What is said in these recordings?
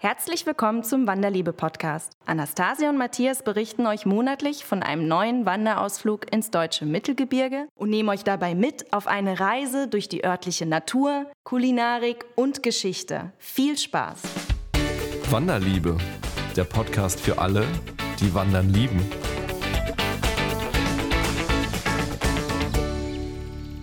Herzlich willkommen zum Wanderliebe-Podcast. Anastasia und Matthias berichten euch monatlich von einem neuen Wanderausflug ins deutsche Mittelgebirge und nehmen euch dabei mit auf eine Reise durch die örtliche Natur, Kulinarik und Geschichte. Viel Spaß! Wanderliebe, der Podcast für alle, die Wandern lieben.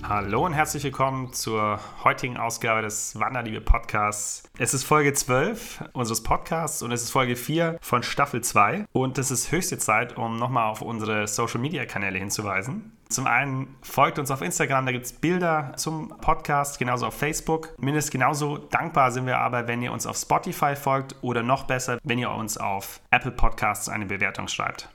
Hallo und herzlich willkommen zur heutigen Ausgabe des Wanderliebe Podcasts. Es ist Folge 12 unseres Podcasts und es ist Folge 4 von Staffel 2 und es ist höchste Zeit, um nochmal auf unsere Social Media Kanäle hinzuweisen. Zum einen folgt uns auf Instagram, da gibt es Bilder zum Podcast, genauso auf Facebook. Mindestens genauso dankbar sind wir aber, wenn ihr uns auf Spotify folgt oder noch besser, wenn ihr uns auf Apple Podcasts eine Bewertung schreibt.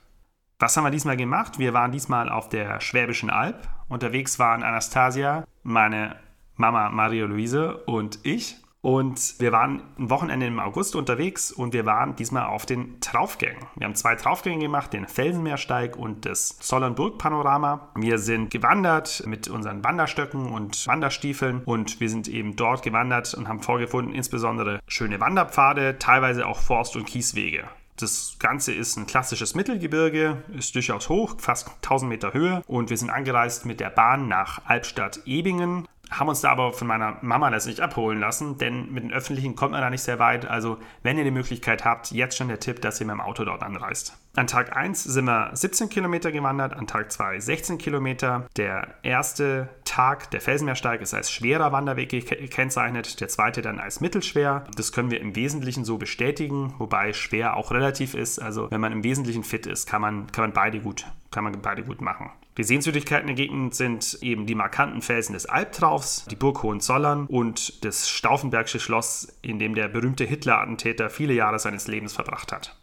Was haben wir diesmal gemacht? Wir waren diesmal auf der Schwäbischen Alb. Unterwegs waren Anastasia, meine Mama Maria Luise und ich. Und wir waren ein Wochenende im August unterwegs und wir waren diesmal auf den Traufgängen. Wir haben zwei Traufgänge gemacht, den Felsenmeersteig und das Zollernburg-Panorama. Wir sind gewandert mit unseren Wanderstöcken und Wanderstiefeln und wir sind eben dort gewandert und haben vorgefunden, insbesondere schöne Wanderpfade, teilweise auch Forst- und Kieswege. Das Ganze ist ein klassisches Mittelgebirge, ist durchaus hoch, fast 1000 Meter Höhe. Und wir sind angereist mit der Bahn nach Albstadt-Ebingen, haben uns da aber von meiner Mama das nicht abholen lassen, denn mit den Öffentlichen kommt man da nicht sehr weit. Also, wenn ihr die Möglichkeit habt, jetzt schon der Tipp, dass ihr mit dem Auto dort anreist. An Tag 1 sind wir 17 Kilometer gewandert, an Tag 2 16 Kilometer. Der erste Tag, der Felsenmeersteig, ist als schwerer Wanderweg gekennzeichnet, der zweite dann als mittelschwer. Das können wir im Wesentlichen so bestätigen, wobei schwer auch relativ ist. Also wenn man im Wesentlichen fit ist, kann man, kann man, beide, gut, kann man beide gut machen. Die Sehenswürdigkeiten der Gegend sind eben die markanten Felsen des Albtraufs, die Burg Hohenzollern und das Stauffenbergsche Schloss, in dem der berühmte Hitler-Attentäter viele Jahre seines Lebens verbracht hat.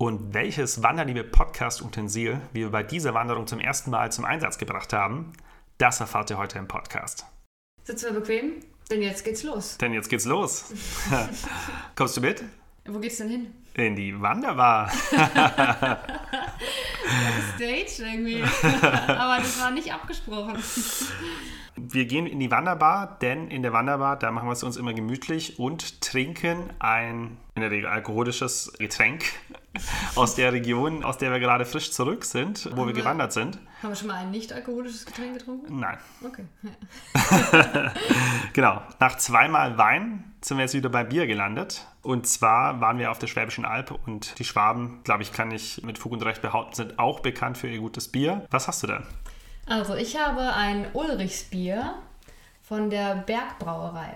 Und welches Wanderliebe-Podcast-Utensil wir bei dieser Wanderung zum ersten Mal zum Einsatz gebracht haben, das erfahrt ihr heute im Podcast. Sitzt du bequem? Denn jetzt geht's los. Denn jetzt geht's los. Kommst du mit? Wo geht's denn hin? In die Wanderbar. Stage irgendwie. Aber das war nicht abgesprochen. Wir gehen in die Wanderbar, denn in der Wanderbar, da machen wir es uns immer gemütlich und trinken ein in der Regel alkoholisches Getränk aus der Region, aus der wir gerade frisch zurück sind, wo haben wir gewandert sind. Haben wir schon mal ein nicht alkoholisches Getränk getrunken? Nein. Okay. Genau. Nach zweimal Wein sind wir jetzt wieder bei Bier gelandet. Und zwar waren wir auf der Schwäbischen Alb und die Schwaben, glaube ich, kann ich mit Fug und Recht behaupten, sind auch bekannt für ihr gutes Bier. Was hast du denn? Also, ich habe ein Ulrichsbier von der Bergbrauerei.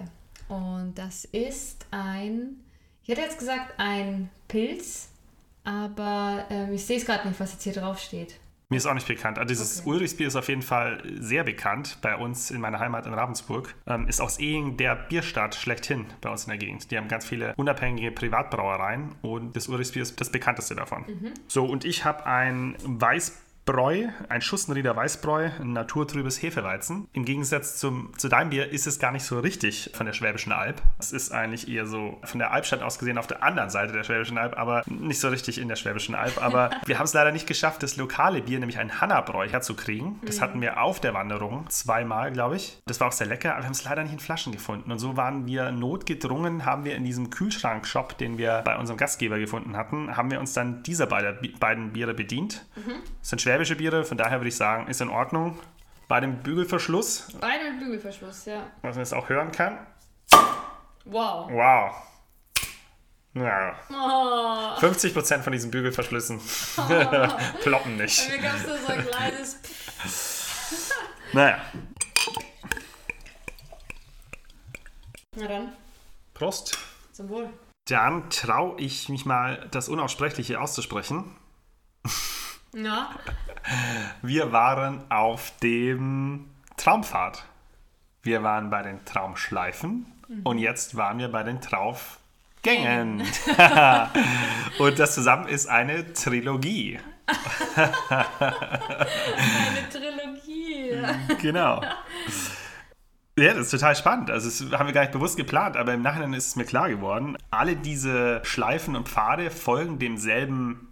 Und das ist ein, ich hätte jetzt gesagt, ein Pilz, aber ähm, ich sehe es gerade nicht, was jetzt hier drauf steht. Mir ist auch nicht bekannt. Also dieses okay. Ulrichsbier ist auf jeden Fall sehr bekannt bei uns in meiner Heimat in Ravensburg. Ähm, ist aus Ehing der Bierstadt schlechthin bei uns in der Gegend. Die haben ganz viele unabhängige Privatbrauereien und das Ulrichsbier ist das bekannteste davon. Mhm. So, und ich habe ein Weißbier Bräu, ein Schussenrieder Weißbräu, ein naturtrübes Hefeweizen. Im Gegensatz zum, zu deinem Bier ist es gar nicht so richtig von der Schwäbischen Alb. Es ist eigentlich eher so von der Albstadt aus gesehen auf der anderen Seite der Schwäbischen Alb, aber nicht so richtig in der Schwäbischen Alb. Aber wir haben es leider nicht geschafft, das lokale Bier, nämlich ein Hannabräu, herzukriegen. Das hatten wir auf der Wanderung zweimal, glaube ich. Das war auch sehr lecker, aber wir haben es leider nicht in Flaschen gefunden. Und so waren wir notgedrungen, haben wir in diesem Kühlschrankshop, den wir bei unserem Gastgeber gefunden hatten, haben wir uns dann dieser beiden Biere bedient. Mhm. Das sind schwäbische Biere, von daher würde ich sagen, ist in Ordnung. Bei dem Bügelverschluss. Bei dem Bügelverschluss, ja. Was man jetzt auch hören kann. Wow. Wow. Ja. Oh. 50% von diesen Bügelverschlüssen oh. ploppen nicht. Bei mir gab es nur so ein kleines. naja. Na dann. Prost. Zum Wohl. Dann traue ich mich mal, das Unaussprechliche auszusprechen. Ja. Wir waren auf dem Traumpfad. Wir waren bei den Traumschleifen mhm. und jetzt waren wir bei den Traufgängen. und das zusammen ist eine Trilogie. eine Trilogie. Genau. Ja, das ist total spannend. Also das haben wir gar nicht bewusst geplant, aber im Nachhinein ist es mir klar geworden. Alle diese Schleifen und Pfade folgen demselben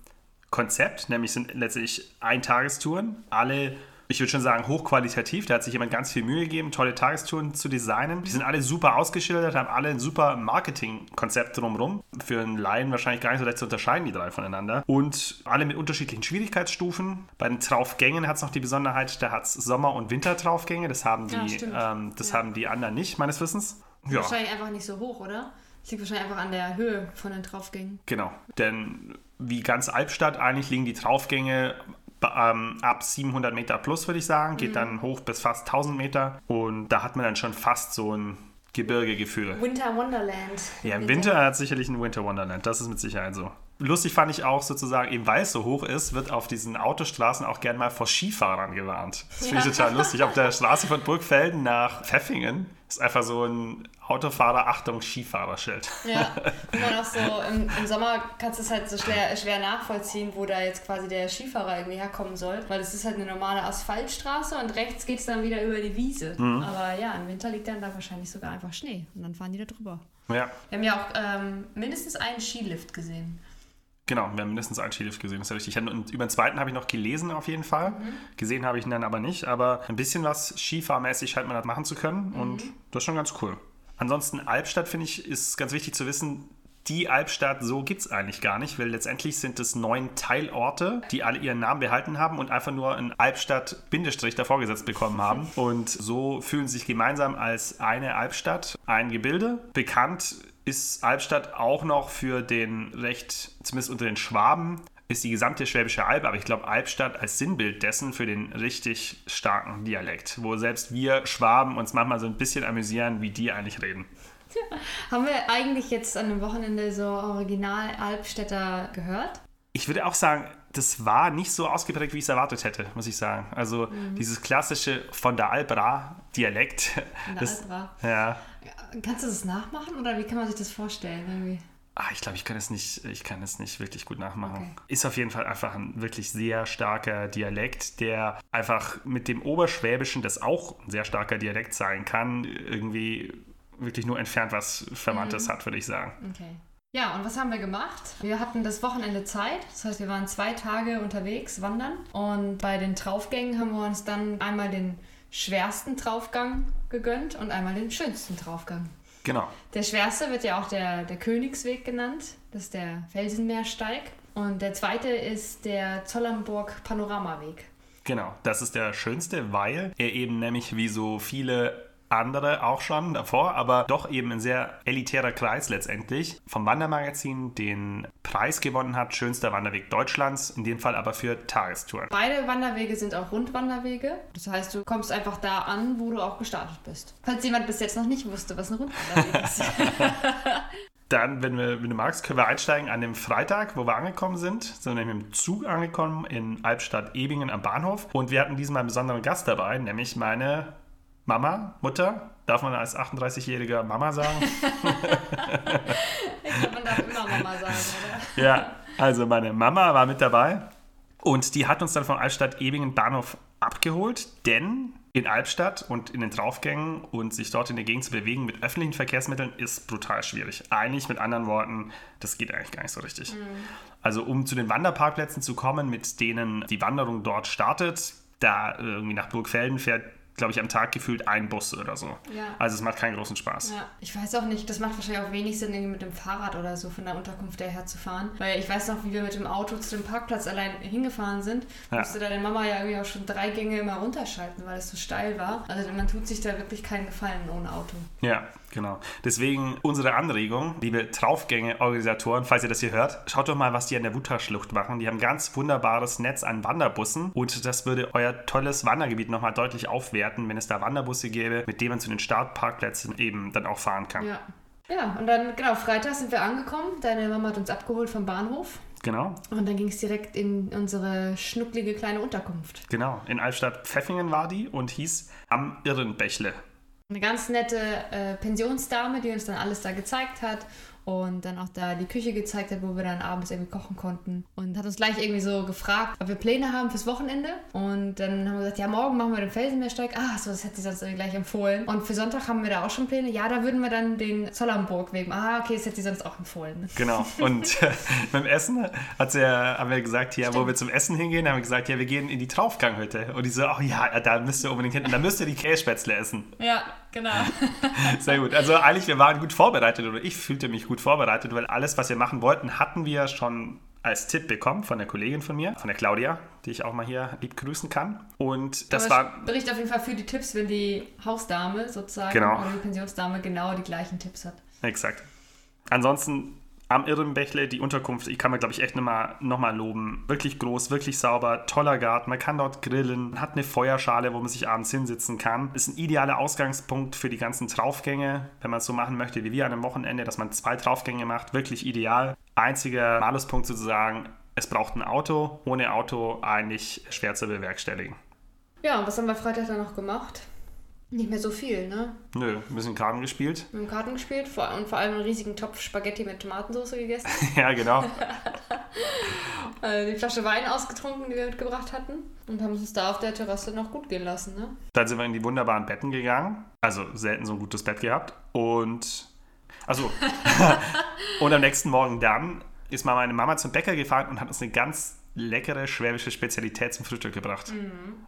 Konzept, nämlich sind letztlich Eintagestouren. Alle ich würde schon sagen, hochqualitativ. Da hat sich jemand ganz viel Mühe gegeben, tolle Tagestouren zu designen. Die sind alle super ausgeschildert, haben alle ein super Marketingkonzept drumherum. Für einen Laien wahrscheinlich gar nicht so leicht zu unterscheiden, die drei voneinander. Und alle mit unterschiedlichen Schwierigkeitsstufen. Bei den Traufgängen hat es noch die Besonderheit, da hat es Sommer- und Wintertraufgänge. Das haben die, Ja, ähm, das Ja. haben die anderen nicht, meines Wissens. Ja. Wahrscheinlich einfach nicht so hoch, oder? Das liegt wahrscheinlich einfach an der Höhe von den Draufgängen. Genau, denn wie ganz Albstadt eigentlich liegen die Traufgänge ähm, ab 700 Meter plus, würde ich sagen, geht dann hoch bis fast 1000 Meter und da hat man dann schon fast so ein Gebirgegefühl. Winter Wonderland. Ja, im Winter hat sicherlich ein Winter Wonderland, das ist mit Sicherheit so. Lustig fand ich auch sozusagen, eben weil es so hoch ist, wird auf diesen Autostraßen auch gern mal vor Skifahrern gewarnt. Das finde ich total lustig. Auf der Straße von Burgfelden nach Pfeffingen ist einfach so ein Autofahrer, Achtung, Skifahrerschild. Ja, man auch so im, im Sommer kannst du es halt so schwer, schwer nachvollziehen, wo da jetzt quasi der Skifahrer irgendwie herkommen soll, weil es ist halt eine normale Asphaltstraße und rechts geht es dann wieder über die Wiese. Aber ja, im Winter liegt dann da wahrscheinlich sogar einfach Schnee und dann fahren die da drüber. Ja, Wir haben ja auch ähm, mindestens einen Skilift gesehen. Genau, wir haben mindestens einen Skilift gesehen, das ist ja richtig. Und über den zweiten habe ich noch gelesen auf jeden Fall. Gesehen habe ich ihn dann aber nicht, aber ein bisschen was skifahrmäßig scheint man da machen zu können und das ist schon ganz cool. Ansonsten Albstadt, finde ich, ist ganz wichtig zu wissen, die Albstadt so gibt es eigentlich gar nicht, weil letztendlich sind es neun Teilorte, die alle ihren Namen behalten haben und einfach nur ein Albstadt-Bindestrich davor gesetzt bekommen haben. Und so fühlen sie sich gemeinsam als eine Albstadt, ein Gebilde. Bekannt ist Albstadt auch noch für den recht, zumindest unter den Schwaben, ist die gesamte Schwäbische Alb, aber ich glaube Albstadt als Sinnbild dessen für den richtig starken Dialekt, wo selbst wir Schwaben uns manchmal so ein bisschen amüsieren, wie die eigentlich reden. Haben wir eigentlich jetzt an dem Wochenende so original Albstädter gehört? Ich würde auch sagen, das war nicht so ausgeprägt, wie ich es erwartet hätte, muss ich sagen. Also dieses klassische von der Albra Dialekt. Von der das, Albra. ja. Kannst du das nachmachen oder wie kann man sich das vorstellen? Irgendwie? Ah, ich glaube, ich kann es nicht, ich kann es nicht wirklich gut nachmachen. Okay. Ist auf jeden Fall einfach ein wirklich sehr starker Dialekt, der einfach mit dem Oberschwäbischen, das auch ein sehr starker Dialekt sein kann, irgendwie wirklich nur entfernt was Verwandtes hat, würde ich sagen. Okay. Ja, und was haben wir gemacht? Wir hatten das Wochenende Zeit, das heißt, wir waren zwei Tage unterwegs wandern und bei den Traufgängen haben wir uns dann einmal den schwersten Traufgang gegönnt und einmal den schönsten Traufgang. Genau. Der schwerste wird ja auch der, der Königsweg genannt, das ist der Felsenmeersteig. Und der zweite ist der Zollernburg Panoramaweg. Genau, das ist der schönste, weil er eben nämlich wie so viele andere auch schon davor, aber doch eben ein sehr elitärer Kreis letztendlich vom Wandermagazin den Preis gewonnen hat, schönster Wanderweg Deutschlands, in dem Fall aber für Tagestouren. Beide Wanderwege sind auch Rundwanderwege. Das heißt, du kommst einfach da an, wo du auch gestartet bist. Falls jemand bis jetzt noch nicht wusste, was ein Rundwanderweg ist. Dann, wenn, wir, wenn du magst, können wir einsteigen an dem Freitag, wo wir angekommen sind. Sind wir mit dem Zug angekommen in Albstadt-Ebingen am Bahnhof. Und wir hatten diesmal einen besonderen Gast dabei, nämlich meine Mama, Mutter. Darf man als 38-jähriger Mama sagen? Ich glaube, man darf immer Mama sagen, oder? Ja, also meine Mama war mit dabei und die hat uns dann von Albstadt-Ebingen Bahnhof abgeholt, denn in Albstadt und in den Draufgängen und sich dort in der Gegend zu bewegen mit öffentlichen Verkehrsmitteln ist brutal schwierig. Eigentlich mit anderen Worten, das geht eigentlich gar nicht so richtig. Also um zu den Wanderparkplätzen zu kommen, mit denen die Wanderung dort startet, da irgendwie nach Burgfelden fährt, glaube ich, am Tag gefühlt ein Bus oder so. Ja. Also es macht keinen großen Spaß. Ja, ich weiß auch nicht, das macht wahrscheinlich auch wenig Sinn, irgendwie mit dem Fahrrad oder so von der Unterkunft daher zu fahren. Weil ich weiß noch, wie wir mit dem Auto zu dem Parkplatz allein hingefahren sind, Ja. musste deine Mama ja irgendwie auch schon drei Gänge immer runterschalten, weil es so steil war. Also man tut sich da wirklich keinen Gefallen ohne Auto. Ja, genau. Deswegen unsere Anregung, liebe Traufgänge-Organisatoren, falls ihr das hier hört, schaut doch mal, was die an der Wutterschlucht machen. Die haben ein ganz wunderbares Netz an Wanderbussen und das würde euer tolles Wandergebiet nochmal deutlich aufwerten, wenn es da Wanderbusse gäbe, mit denen man zu den Startparkplätzen eben dann auch fahren kann. Ja. Ja, und dann, genau, Freitag sind wir angekommen. Deine Mama hat uns abgeholt vom Bahnhof. Genau, Und dann ging es direkt in unsere schnucklige kleine Unterkunft. genau. In Albstadt-Pfeffingen war die und hieß Am Irrenbächle. Eine ganz nette äh, Pensionsdame, die uns dann alles da gezeigt hat und dann auch da die Küche gezeigt hat, wo wir dann abends irgendwie kochen konnten. Und hat uns gleich irgendwie so gefragt, ob wir Pläne haben fürs Wochenende. Und dann haben wir gesagt, ja, morgen machen wir den Felsenmeersteig. Ah, so, das hat sie sonst irgendwie gleich empfohlen. Und für Sonntag haben wir da auch schon Pläne. Ja, da würden wir dann den Zollernburg-Weg machen. Ah, okay, das hat sie sonst auch empfohlen. Genau. Und äh, beim Essen hat sie ja, haben wir gesagt, ja, wo wir zum Essen hingehen, haben wir gesagt, ja, wir gehen in die Traufganghütte. Und die so, oh ja, da müsst ihr unbedingt hin. Und da müsst ihr die Kässpätzle essen. Ja, genau. Sehr gut. Also eigentlich, wir waren gut vorbereitet oder ich fühlte mich gut vorbereitet, weil alles, was wir machen wollten, hatten wir schon als Tipp bekommen von der Kollegin von mir, von der Claudia, die ich auch mal hier lieb grüßen kann. Und das Aber war. Bericht auf jeden Fall für die Tipps, wenn die Hausdame sozusagen Genau. oder die Pensionsdame genau die gleichen Tipps hat. Exakt. Ansonsten am Irrenbächle, die Unterkunft, ich kann mir, glaube ich, echt nochmal noch mal loben. Wirklich groß, wirklich sauber, toller Garten. Man kann dort grillen, hat eine Feuerschale, wo man sich abends hinsitzen kann. Ist ein idealer Ausgangspunkt für die ganzen Traufgänge, wenn man es so machen möchte wie wir an einem Wochenende, dass man zwei Traufgänge macht. Wirklich ideal. Einziger Maluspunkt sozusagen, es braucht ein Auto. Ohne Auto eigentlich schwer zu bewerkstelligen. Ja, und was haben wir Freitag dann noch gemacht? Nicht mehr so viel, ne? Nö, ein bisschen Karten gespielt. Wir haben Karten gespielt vor, und vor allem einen riesigen Topf Spaghetti mit Tomatensauce gegessen. ja, genau. äh, die Flasche Wein ausgetrunken, die wir mitgebracht hatten. Und haben es uns da auf der Terrasse noch gut gehen lassen, ne? Dann sind wir in die wunderbaren Betten gegangen. Also selten so ein gutes Bett gehabt. Und. Also. und am nächsten Morgen dann ist mal meine Mama zum Bäcker gefahren und hat uns eine ganz leckere schwäbische Spezialität zum Frühstück gebracht.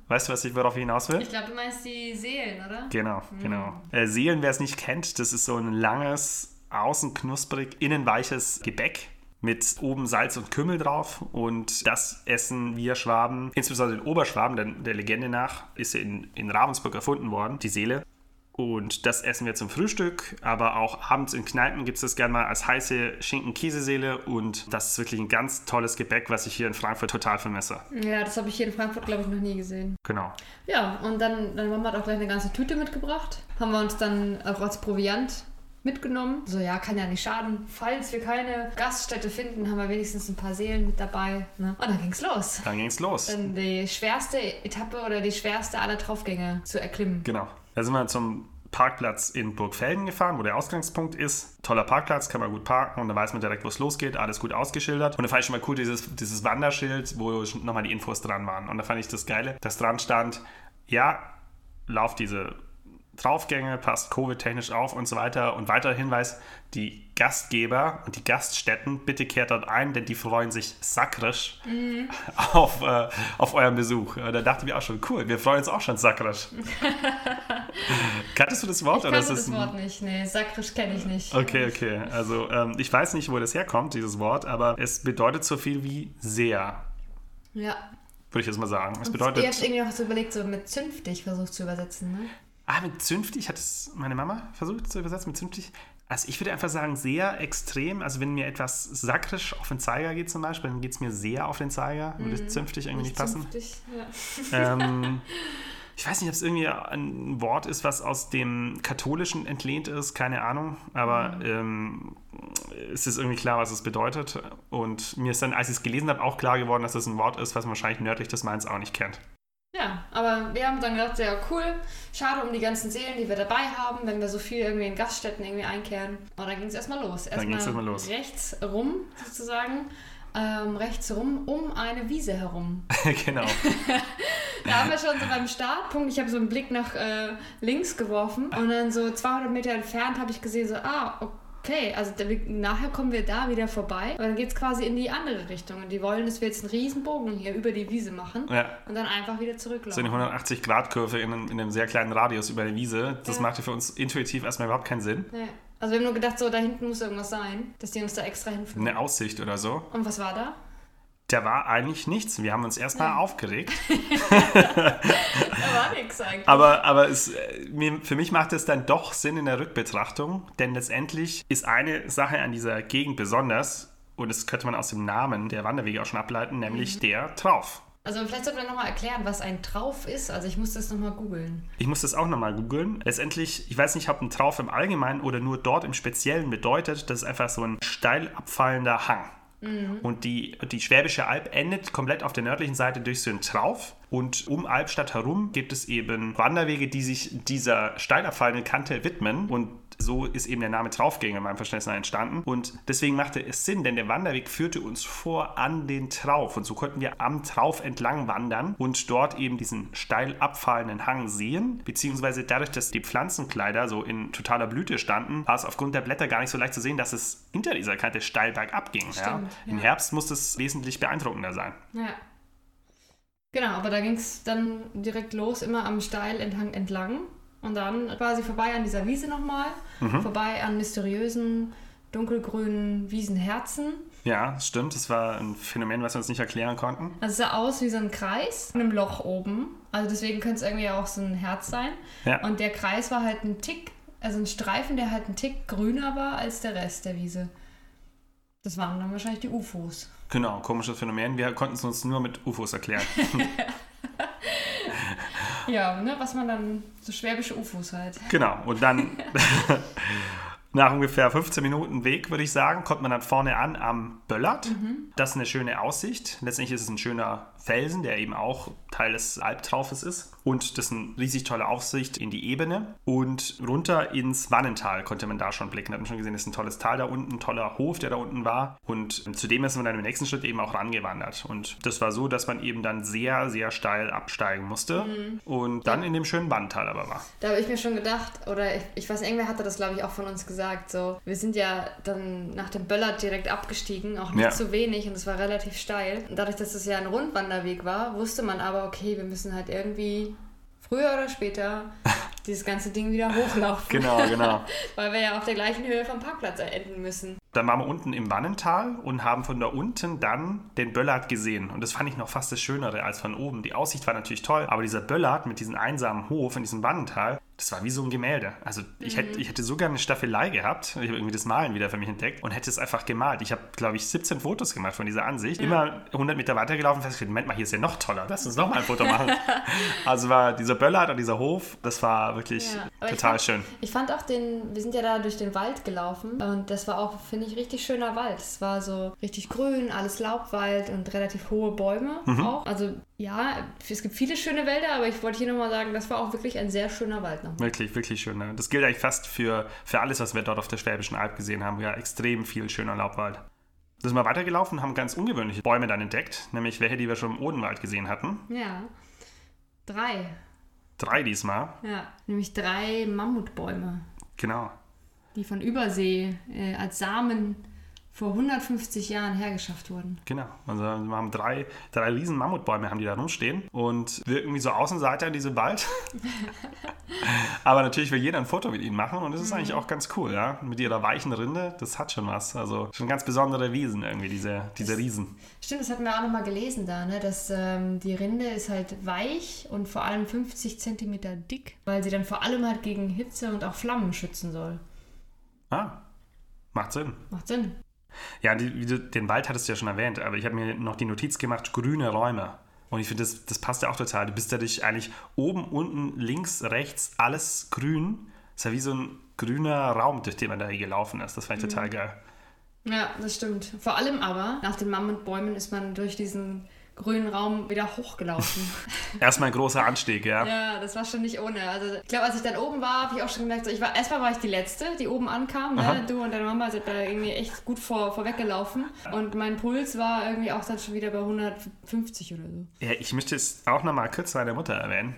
Weißt du, was ich worauf ich hinaus will? Ich glaube, du meinst die Seelen, oder? Genau, genau. Äh, Seelen, wer es nicht kennt, das ist so ein langes, außen knusprig, innen weiches Gebäck mit oben Salz und Kümmel drauf. Und das essen wir Schwaben, insbesondere in Oberschwaben, denn der Legende nach ist sie in, in Ravensburg erfunden worden, die Seele. Und das essen wir zum Frühstück, aber auch abends in Kneipen gibt es das gerne mal als heiße Schinken-Käseseele. Und das ist wirklich ein ganz tolles Gebäck, was ich hier in Frankfurt total vermisse. Ja, das habe ich hier in Frankfurt, glaube ich, noch nie gesehen. Genau. Ja, und dann, dann Mama hat auch gleich eine ganze Tüte mitgebracht. Haben wir uns dann auch als Proviant mitgenommen. So, ja, kann ja nicht schaden. Falls wir keine Gaststätte finden, haben wir wenigstens ein paar Seelen mit dabei. Ne? Und dann ging's los. Dann ging's los. Dann die schwerste Etappe oder die schwerste aller Traufgänge zu erklimmen. Genau. Da sind wir zum Parkplatz in Burgfelden gefahren, wo der Ausgangspunkt ist. Toller Parkplatz, kann man gut parken und da weiß man direkt, wo es losgeht. Alles gut ausgeschildert. Und da fand ich schon mal cool, dieses, dieses Wanderschild, wo nochmal die Infos dran waren. Und da fand ich das Geile, dass dran stand, ja, lauf diese Draufgänge, passt Covid-technisch auf und so weiter. Und weiterer Hinweis, die Gastgeber und die Gaststätten, bitte kehrt dort ein, denn die freuen sich sakrisch auf, äh, auf euren Besuch. Und da dachten wir auch schon, cool, wir freuen uns auch schon sakrisch. Kanntest du das Wort? Ich kannte es das ein- Wort nicht. Nee, sakrisch kenne ich nicht. Okay, okay. Also ähm, ich weiß nicht, wo das herkommt, dieses Wort, aber es bedeutet so viel wie sehr, Ja. würde ich jetzt mal sagen. Es Ihr bedeutet. habt irgendwie noch so überlegt, so mit zünftig versucht zu übersetzen, ne? Ah, mit zünftig hat es meine Mama versucht zu übersetzen, mit zünftig. Also ich würde einfach sagen, sehr extrem. Also wenn mir etwas sakrisch auf den Zeiger geht zum Beispiel, dann geht es mir sehr auf den Zeiger. Würde zünftig irgendwie nicht passen. Zünftig, ja. ähm, ich weiß nicht, ob es irgendwie ein Wort ist, was aus dem Katholischen entlehnt ist, keine Ahnung. Aber ähm, es ist irgendwie klar, was es bedeutet. Und mir ist dann, als ich es gelesen habe, auch klar geworden, dass es ein Wort ist, was man wahrscheinlich nördlich des Mainz auch nicht kennt. Ja, aber wir haben dann gedacht, ja cool, schade um die ganzen Seelen, die wir dabei haben, wenn wir so viel irgendwie in Gaststätten irgendwie einkehren. Und dann ging es erstmal los. Dann ging's erstmal los. rechts rum sozusagen, ähm, rechts rum um eine Wiese herum. genau. Da haben wir schon so beim Startpunkt, ich habe so einen Blick nach äh, links geworfen und dann so 200 Meter entfernt habe ich gesehen, so, ah, okay, also da, nachher kommen wir da wieder vorbei. Und dann geht es quasi in die andere Richtung. Und die wollen, dass wir jetzt einen riesen Bogen hier über die Wiese machen Ja. und dann einfach wieder So zurücklaufen. eine 180-Grad-Kurve in, einem- in einem sehr kleinen Radius über der Wiese, das Ja. machte für uns intuitiv erstmal überhaupt keinen Sinn. Ja. Also wir haben nur gedacht, so da hinten muss irgendwas sein, dass die uns da extra hinführen. Eine Aussicht oder so. Und was war da? Da war eigentlich nichts. Wir haben uns erstmal aufgeregt. Da war nichts eigentlich. Aber, aber es, äh, für mich macht es dann doch Sinn in der Rückbetrachtung, denn letztendlich ist eine Sache an dieser Gegend besonders, und das könnte man aus dem Namen der Wanderwege auch schon ableiten, nämlich der Trauf. Also vielleicht sollten wir nochmal erklären, was ein Trauf ist. Also ich muss das nochmal googeln. Ich muss das auch nochmal googeln. Letztendlich, ich weiß nicht, ob ein Trauf im Allgemeinen oder nur dort im Speziellen bedeutet, das ist einfach so ein steil abfallender Hang. Und die, die Schwäbische Alb endet komplett auf der nördlichen Seite durch so einen Trauf. Und um Albstadt herum gibt es eben Wanderwege, die sich dieser steil abfallenden Kante widmen. Und so ist eben der Name Traufgänger in meinem Verständnis entstanden. Und deswegen machte es Sinn, denn der Wanderweg führte uns vor an den Trauf. Und so konnten wir am Trauf entlang wandern und dort eben diesen steil abfallenden Hang sehen. Beziehungsweise dadurch, dass die Pflanzenkleider so in totaler Blüte standen, war es aufgrund der Blätter gar nicht so leicht zu sehen, dass es hinter dieser Kante steil bergab ging. ja. Stimmt, Im ja. Herbst muss es wesentlich beeindruckender sein. Ja. Genau, aber da ging es dann direkt los, immer am Steilenthang entlang. Und dann quasi vorbei an dieser Wiese nochmal, vorbei an mysteriösen, dunkelgrünen Wiesenherzen. Ja, stimmt. Das war ein Phänomen, was wir uns nicht erklären konnten. Also es sah aus wie so ein Kreis in einem Loch oben. Also deswegen könnte es irgendwie auch so ein Herz sein. Ja. Und der Kreis war halt ein Tick, also ein Streifen, der halt ein Tick grüner war als der Rest der Wiese. Das waren dann wahrscheinlich die UFOs. Genau, komisches Phänomen. Wir konnten es uns nur mit UFOs erklären. Ja, ne, was man dann, so schwäbische UFOs halt. genau. Und dann nach ungefähr 15 Minuten Weg, würde ich sagen, kommt man dann vorne an am Böllert. Das ist eine schöne Aussicht. Letztendlich ist es ein schöner Felsen, der eben auch Teil des Albtraufes ist. Und das ist eine riesig tolle Aussicht in die Ebene. Und runter ins Wannental konnte man da schon blicken. Da hat man schon gesehen, das ist ein tolles Tal da unten, ein toller Hof, der da unten war. Und zudem ist man dann im nächsten Schritt eben auch rangewandert. Und das war so, dass man eben dann sehr, sehr steil absteigen musste. Und dann in dem schönen Wannental aber war. Da habe ich mir schon gedacht, oder ich, ich weiß, irgendwer hatte das, glaube ich, auch von uns gesagt, so, wir sind ja dann nach dem Böllert direkt abgestiegen, auch nicht Ja. zu wenig und es war relativ steil. Und dadurch, dass es ja ein Rundwanderweg war, wusste man aber, okay, wir müssen halt irgendwie früher oder später dieses ganze Ding wieder hochlaufen. Genau, genau. Weil wir ja auf der gleichen Höhe vom Parkplatz enden müssen. Dann waren wir unten im Wannental und haben von da unten dann den Böllard gesehen. Und das fand ich noch fast das Schönere als von oben. Die Aussicht war natürlich toll, aber dieser Böllard mit diesem einsamen Hof in diesem Wannental, das war wie so ein Gemälde. Also ich, hätte, ich hätte so gerne eine Staffelei gehabt. Ich habe irgendwie das Malen wieder für mich entdeckt und hätte es einfach gemalt. Ich habe, glaube ich, 17 Fotos gemacht von dieser Ansicht. Immer 100 Meter weitergelaufen und festgestellt, Moment mal, hier ist ja noch toller. Lass uns noch mal ein Foto machen. also war dieser Böllard und dieser Hof, das war wirklich Ja, aber ich total fand- schön. Ich fand auch den, wir sind ja da durch den Wald gelaufen und das war auch, finde ich, richtig schöner Wald. Es war so richtig grün, alles Laubwald und relativ hohe Bäume auch. Also ja, es gibt viele schöne Wälder, aber ich wollte hier nochmal sagen, das war auch wirklich ein sehr schöner Wald noch. Wirklich, wirklich schön. Ne? Das gilt eigentlich fast für, für alles, was wir dort auf der Schwäbischen Alb gesehen haben. Ja, extrem viel schöner Laubwald. Da sind wir weitergelaufen, haben ganz ungewöhnliche Bäume dann entdeckt, nämlich welche, die wir schon im Odenwald gesehen hatten. Ja. Drei. Drei diesmal, Ja. Nämlich drei Mammutbäume, genau. Die von Übersee äh, als Samen vor 150 Jahren hergeschafft wurden. Genau. Also wir haben drei, drei riesen Mammutbäume, haben die da rumstehen und wirken wie so Außenseiter in diesem Wald. Aber natürlich will jeder ein Foto mit ihnen machen und das ist eigentlich auch ganz cool, ja. Mit ihrer weichen Rinde, das hat schon was. Also schon ganz besondere Wiesen irgendwie, diese, diese Riesen. Stimmt, das hatten wir auch nochmal gelesen da, ne? dass ähm, die Rinde ist halt weich und vor allem 50 Zentimeter dick, weil sie dann vor allem halt gegen Hitze und auch Flammen schützen soll. Ah, macht Sinn. Macht Sinn. Ja, die, wie du, den Wald hattest du ja schon erwähnt, aber ich habe mir noch die Notiz gemacht, grüne Räume. Und ich finde, das, das passt ja auch total. Du bist ja dich eigentlich oben, unten, links, rechts, alles grün. Das ist ja wie so ein grüner Raum, durch den man da hier gelaufen ist. Das fand ich total geil. Ja, das stimmt. Vor allem aber, nach den Mammutbäumen ist man durch diesen grünen Raum wieder hochgelaufen. Erstmal ein großer Anstieg, ja. ja, das war schon nicht ohne. Also ich glaube, als ich dann oben war, habe ich auch schon gemerkt, so, ich war, erstmal war ich die Letzte, die oben ankam. Ne? Du und deine Mama sind da irgendwie echt gut vor, vorweggelaufen. Und mein Puls war irgendwie auch dann schon wieder bei 150 oder so. ja ich möchte es auch nochmal kurz meine Mutter erwähnen,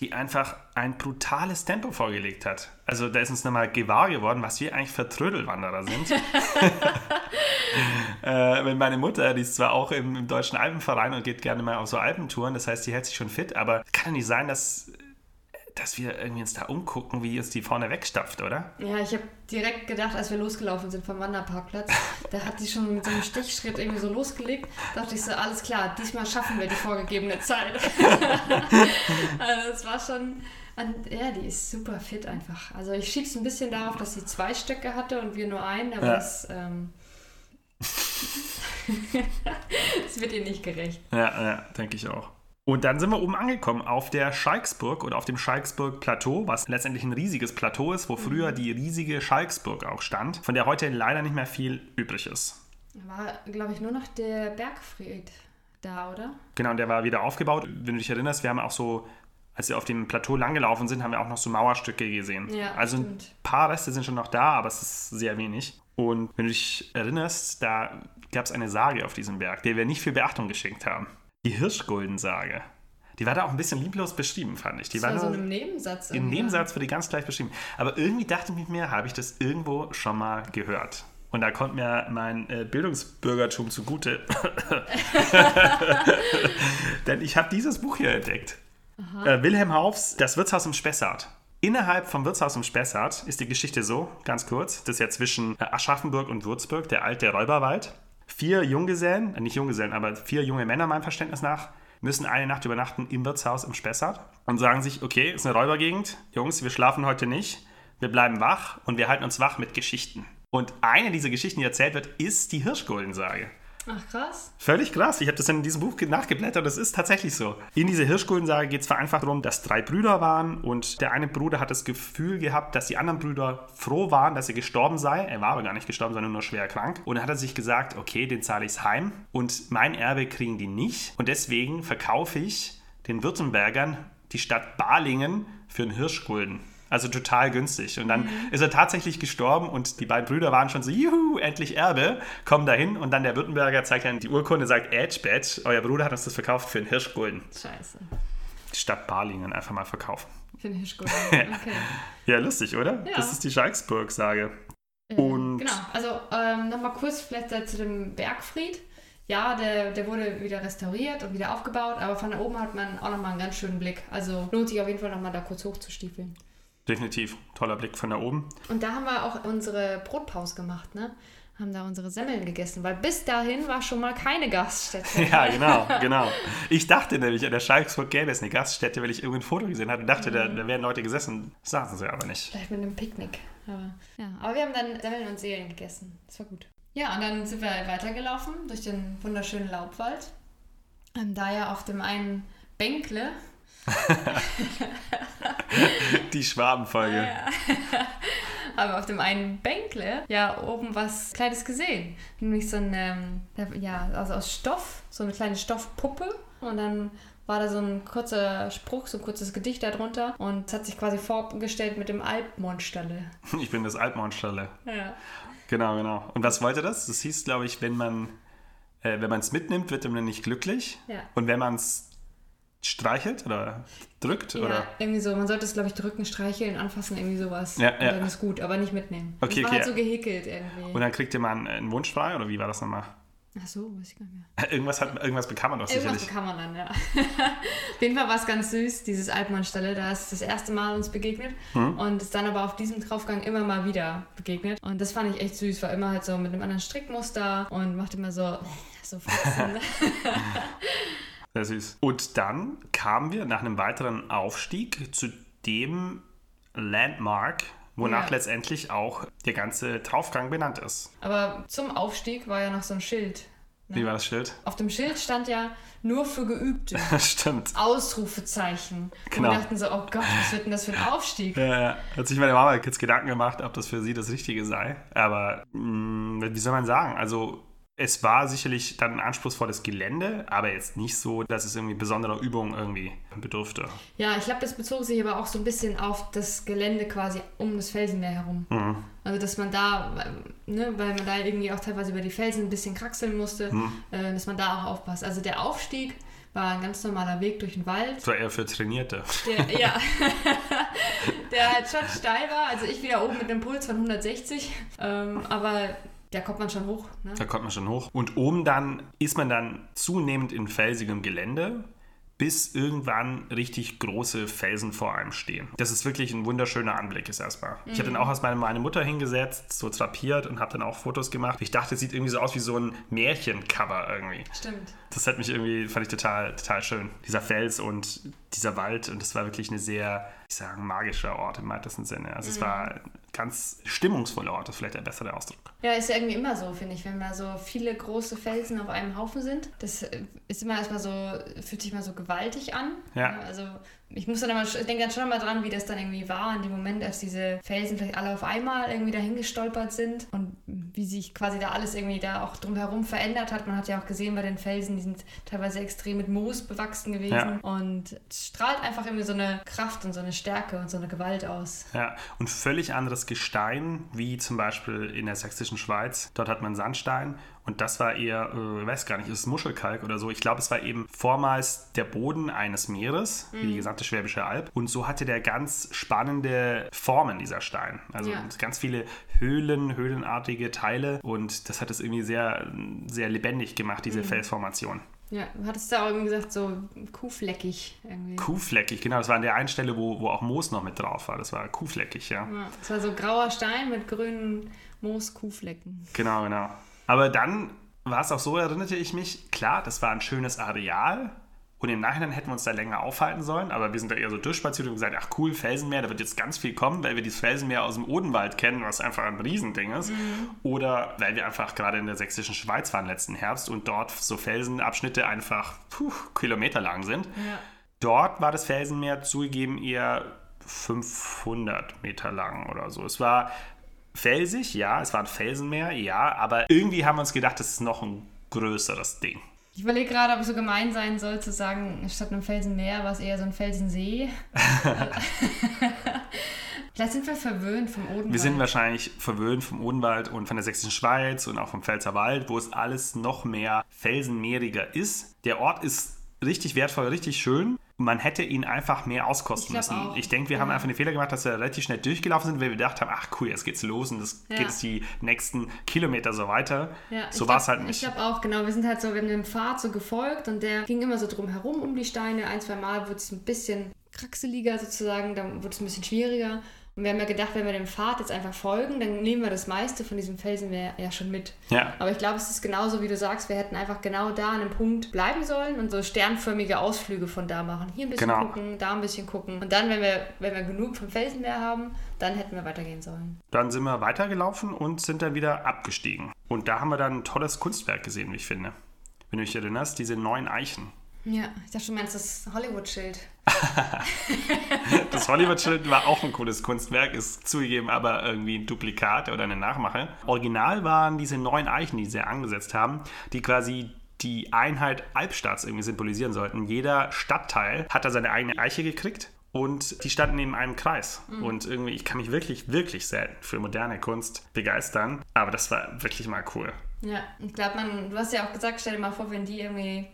die einfach ein brutales Tempo vorgelegt hat. Also da ist uns nochmal gewahr geworden, was wir eigentlich für Trödelwanderer sind. äh, wenn meine Mutter, die ist zwar auch im, im Deutschen Alpenverein und geht gerne mal auf so Alpentouren, das heißt, die hält sich schon fit, aber kann ja nicht sein, dass, dass wir irgendwie uns da umgucken, wie uns die vorne wegstapft, oder? Ja, ich habe direkt gedacht, als wir losgelaufen sind vom Wanderparkplatz, da hat die schon mit so einem Stichschritt irgendwie so losgelegt. dachte ich so, alles klar, diesmal schaffen wir die vorgegebene Zeit. also es war schon, und ja, die ist super fit einfach. Also ich schieb's ein bisschen darauf, dass sie zwei Stöcke hatte und wir nur einen, aber Ja. das, ähm, das wird ihr nicht gerecht. Ja, ja, denke ich auch. Und dann sind wir oben angekommen auf der Schalksburg oder auf dem Schalksburg Plateau, was letztendlich ein riesiges Plateau ist, wo früher die riesige Schalksburg auch stand, von der heute leider nicht mehr viel übrig ist. War, glaube ich, nur noch der Bergfried. da, oder? Genau, der war wieder aufgebaut. Wenn du dich erinnerst, wir haben auch so, als wir auf dem Plateau langgelaufen sind, haben wir auch noch so Mauerstücke gesehen. Ja, also ein stimmt. paar Reste sind schon noch da, aber es ist sehr wenig. Und wenn du dich erinnerst, da gab es eine Sage auf diesem Berg, der wir nicht viel Beachtung geschenkt haben. Die Hirschguldensage. Die war da auch ein bisschen lieblos beschrieben, fand ich. Die Das war so nur- ein Nebensatz. Im. Nebensatz wurde die ganz gleich beschrieben. Aber irgendwie dachte ich mir, habe ich das irgendwo schon mal gehört. Und da kommt mir mein äh, Bildungsbürgertum zugute. Denn ich habe dieses Buch hier entdeckt. Äh, Wilhelm Haufs Das Wirtshaus im Spessart. Innerhalb vom Wirtshaus im Spessart ist die Geschichte so, ganz kurz, das ist ja zwischen äh, Aschaffenburg und Würzburg, der alte Räuberwald. Vier Junggesellen, äh, nicht Junggesellen, aber vier junge Männer meinem Verständnis nach, müssen eine Nacht übernachten im Wirtshaus im Spessart und sagen sich, okay, ist eine Räubergegend, Jungs, wir schlafen heute nicht, wir bleiben wach und wir halten uns wach mit Geschichten. Und eine dieser Geschichten, die erzählt wird, ist die Hirschguldensage. Ach, krass. Völlig krass. Ich habe das in diesem Buch nachgeblättert. Das ist tatsächlich so. In dieser Hirschguldensage geht es vereinfacht darum, dass drei Brüder waren und der eine Bruder hat das Gefühl gehabt, dass die anderen Brüder froh waren, dass er gestorben sei. Er war aber gar nicht gestorben, sondern nur schwer krank. Und dann hat er sich gesagt, okay, den zahle ich's heim und mein Erbe kriegen die nicht. Und deswegen verkaufe ich den Württembergern die Stadt Balingen für einen Hirschgulden. Also total günstig. Und dann ist er tatsächlich gestorben und die beiden Brüder waren schon so, juhu, endlich Erbe, kommen dahin und dann der Württemberger zeigt dann die Urkunde, sagt, Edge, Badge, euer Bruder hat uns das verkauft für einen Hirschgulden. Scheiße. Die Stadt Balingen einfach mal verkaufen. Finde ich gut. Okay. Ja, lustig, oder? Ja. Das ist die Schalksburg-Sage. Äh, Genau, also ähm, nochmal kurz vielleicht zu dem Bergfried. Ja, der, der wurde wieder restauriert und wieder aufgebaut, aber von da oben hat man auch nochmal einen ganz schönen Blick. Also lohnt sich auf jeden Fall nochmal da kurz hochzustiefeln. Definitiv. Toller Blick von da oben. Und da haben wir auch unsere Brotpause gemacht, ne? Haben da unsere Semmeln gegessen, weil bis dahin war schon mal keine Gaststätte. Ja, genau, genau. Ich dachte nämlich, an der Schalksburg gäbe es eine Gaststätte, weil ich irgendein Foto gesehen hatte und dachte, da, da wären Leute gesessen. Saßen sie aber nicht. Vielleicht mit einem Picknick. Aber, ja. aber wir haben dann Semmeln und Seelen gegessen. Das war gut. Ja, und dann sind wir weitergelaufen durch den wunderschönen Laubwald. Ähm, da ja auf dem einen Bänkle, Die Schwabenfolge. aber auf dem einen Bänkle, ja, oben was Kleines gesehen. Nämlich so ein, ähm, ja, also aus Stoff, so eine kleine Stoffpuppe. Und dann war da so ein kurzer Spruch, so ein kurzes Gedicht darunter. Und es hat sich quasi vorgestellt mit dem Alpmonsterle. Ich bin das Altmonsterle. Ja. Genau, genau. Und was wollte das? Das hieß, glaube ich, wenn man äh, wenn man es mitnimmt, wird man nicht glücklich. Ja. Und wenn man es streichelt oder drückt Ja, oder irgendwie so. Man sollte es, glaube ich, drücken, streicheln, anfassen, irgendwie sowas. Ja, und ja. dann ist gut, aber nicht mitnehmen. Okay, das war okay. halt so gehäkelt irgendwie. und dann kriegt ihr mal einen, einen Wunsch frei oder wie war das nochmal? Ach so, weiß ich gar nicht mehr. Irgendwas hat irgendwas bekam man doch Irgendwas sicherlich. bekam man dann, ja. auf jeden Fall war es ganz süß, dieses Alpmannstelle. Da ist das erste Mal uns begegnet Hm? und ist dann aber auf diesem Draufgang immer mal wieder begegnet. Und das fand ich echt süß. War immer halt so mit einem anderen Strickmuster und macht immer so, so Faxen. Sehr süß. Und dann kamen wir nach einem weiteren Aufstieg zu dem Landmark, wonach Ja. letztendlich auch der ganze Draufgang benannt ist. aber zum Aufstieg war ja noch so ein Schild. Wie war das Schild? Auf dem Schild stand ja nur für Geübte. Stimmt. Ausrufezeichen. Genau. Und wir dachten so, oh Gott, was wird denn das für ein Aufstieg? Äh, hat sich meine Mama jetzt Gedanken gemacht, ob das für sie das Richtige sei. Aber mh, wie soll man sagen? Also es war sicherlich dann ein anspruchsvolles Gelände, aber jetzt nicht so, dass es irgendwie besonderer Übung irgendwie bedurfte. Ja, ich glaube, das bezog sich aber auch so ein bisschen auf das Gelände quasi um das Felsenmeer herum. Mhm. Also, dass man da, ne, weil man da irgendwie auch teilweise über die Felsen ein bisschen kraxeln musste, Mhm. äh, dass man da auch aufpasst. Also, der Aufstieg war ein ganz normaler Weg durch den Wald. Das war eher für Trainierte. Der, ja, der halt schon steil war. Also, ich wieder oben mit einem Puls von 160. Ähm, aber da kommt man schon hoch. Ne? Da kommt man schon hoch. Und oben dann ist man dann zunehmend in felsigem Gelände, bis irgendwann richtig große Felsen vor einem stehen. Das ist wirklich ein wunderschöner Anblick ist erstmal. Ich habe dann auch erstmal meine Mutter hingesetzt, so trapiert und habe dann auch Fotos gemacht. Ich dachte, es sieht irgendwie so aus wie so ein Märchencover irgendwie. Stimmt. Das hat mich irgendwie, fand ich total, total schön. Dieser Fels und dieser Wald und das war wirklich eine sehr, ich sage, magischer Ort im weitesten Sinne. Also es war ein ganz stimmungsvoller Ort, das ist vielleicht der bessere Ausdruck. Ja, ist ja irgendwie immer so, finde ich, wenn mal so viele große Felsen auf einem Haufen sind. Das äh, ist immer erstmal so, fühlt sich mal so gewaltig an. Ja. Also ich muss dann immer, ich denke dann schon mal dran, wie das dann irgendwie war in dem Moment, als diese Felsen vielleicht alle auf einmal irgendwie dahin gestolpert sind. Und wie sich quasi da alles irgendwie da auch drumherum verändert hat. Man hat ja auch gesehen bei den Felsen, die sind teilweise extrem mit Moos bewachsen gewesen. Ja. Und es strahlt einfach irgendwie so eine Kraft und so eine Stärke und so eine Gewalt aus. Ja, und völlig anderes Gestein, wie zum Beispiel in der sächsischen Schweiz. Dort hat man Sandstein und das war eher, äh, ich weiß gar nicht, ist es Muschelkalk oder so. Ich glaube, es war eben vormals der Boden eines Meeres, mhm. wie die gesamte Schwäbische Alb. Und so hatte der ganz spannende Formen, dieser Stein. Also ja. ganz viele Höhlen, höhlenartige Teile. Und das hat es irgendwie sehr, sehr lebendig gemacht, diese mhm. Felsformation. Ja, du hattest da auch irgendwie gesagt, so kuhfleckig irgendwie. Kuhfleckig, genau. Das war an der einen Stelle, wo, wo auch Moos noch mit drauf war. Das war kuhfleckig, ja. ja das war so grauer Stein mit grünen Moos-Kuhflecken. Genau, genau. Aber dann war es auch so, erinnerte ich mich, klar, das war ein schönes Areal. Und im Nachhinein hätten wir uns da länger aufhalten sollen, aber wir sind da eher so durchspaziert und gesagt, ach cool, Felsenmeer, da wird jetzt ganz viel kommen, weil wir dieses Felsenmeer aus dem Odenwald kennen, was einfach ein Riesending ist. Mhm. Oder weil wir einfach gerade in der sächsischen Schweiz waren letzten Herbst und dort so Felsenabschnitte einfach puh, kilometerlang sind. Ja. Dort war das Felsenmeer zugegeben eher 500 Meter lang oder so. Es war felsig, ja, es war ein Felsenmeer, ja, aber irgendwie haben wir uns gedacht, das ist noch ein größeres Ding. Ich überlege gerade, ob es so gemein sein soll, zu sagen, statt einem Felsenmeer war es eher so ein Felsensee. Vielleicht sind wir verwöhnt vom Odenwald. Wir sind wahrscheinlich verwöhnt vom Odenwald und von der Sächsischen Schweiz und auch vom Pfälzerwald, wo es alles noch mehr felsenmeeriger ist. Der Ort ist richtig wertvoll, richtig schön man hätte ihn einfach mehr auskosten ich müssen. Auch. Ich denke, wir ja. haben einfach den Fehler gemacht, dass wir relativ schnell durchgelaufen sind, weil wir gedacht haben, ach cool, jetzt geht's los und das ja. geht jetzt die nächsten Kilometer so weiter. Ja, so war es halt nicht. Ich glaube auch, genau. Wir sind halt so, wir haben dem Pfad so gefolgt und der ging immer so drum herum um die Steine. Ein, zwei Mal wurde es ein bisschen kraxeliger sozusagen, dann wurde es ein bisschen schwieriger. Und wir haben ja gedacht, wenn wir dem Pfad jetzt einfach folgen, dann nehmen wir das meiste von diesem Felsen ja schon mit. Ja. Aber ich glaube, es ist genauso, wie du sagst, wir hätten einfach genau da an einem Punkt bleiben sollen und so sternförmige Ausflüge von da machen. Hier ein bisschen genau. gucken, da ein bisschen gucken. Und dann, wenn wir, wenn wir genug vom Felsenmeer haben, dann hätten wir weitergehen sollen. Dann sind wir weitergelaufen und sind dann wieder abgestiegen. Und da haben wir dann ein tolles Kunstwerk gesehen, wie ich finde. Wenn du dich erinnerst, diese neuen Eichen. Ja, ich dachte, du meinst das Hollywood-Schild. das Hollywood-Schild war auch ein cooles Kunstwerk, ist zugegeben aber irgendwie ein Duplikat oder eine Nachmache. Original waren diese neun Eichen, die sie angesetzt haben, die quasi die Einheit Albstadts irgendwie symbolisieren sollten. Jeder Stadtteil hat da seine eigene Eiche gekriegt und die standen in einem Kreis. Mhm. Und irgendwie, ich kann mich wirklich, wirklich selten für moderne Kunst begeistern. Aber das war wirklich mal cool. Ja, ich glaube, du hast ja auch gesagt, stell dir mal vor, wenn die irgendwie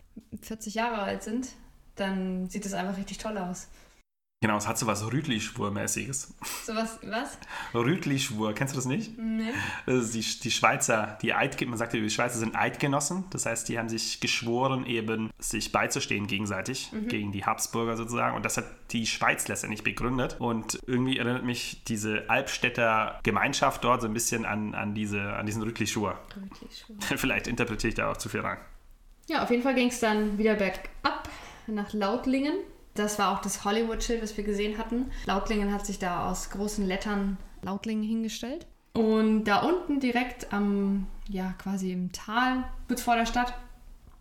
40 Jahre alt sind, dann sieht es einfach richtig toll aus. Genau, es hat so was Rütli-Schwur-mäßiges. So was, was? Rütli-Schwur, kennst du das nicht? Nee. Ist die, die Schweizer, die Eid, man sagt ja, die Schweizer sind Eidgenossen. Das heißt, die haben sich geschworen, eben sich beizustehen gegenseitig, mhm. gegen die Habsburger sozusagen. Und das hat die Schweiz letztendlich begründet. Und irgendwie erinnert mich diese Albstädter Gemeinschaft dort so ein bisschen an, an, diese, an diesen Rütli-Schwur. Rütli Vielleicht interpretiere ich da auch zu viel rein. Ja, auf jeden Fall ging es dann wieder bergab nach Lautlingen. Das war auch das Hollywood-Schild, das wir gesehen hatten. Lautlingen hat sich da aus großen Lettern Lautlingen hingestellt. Und da unten direkt am, ja, quasi im Tal, kurz vor der Stadt,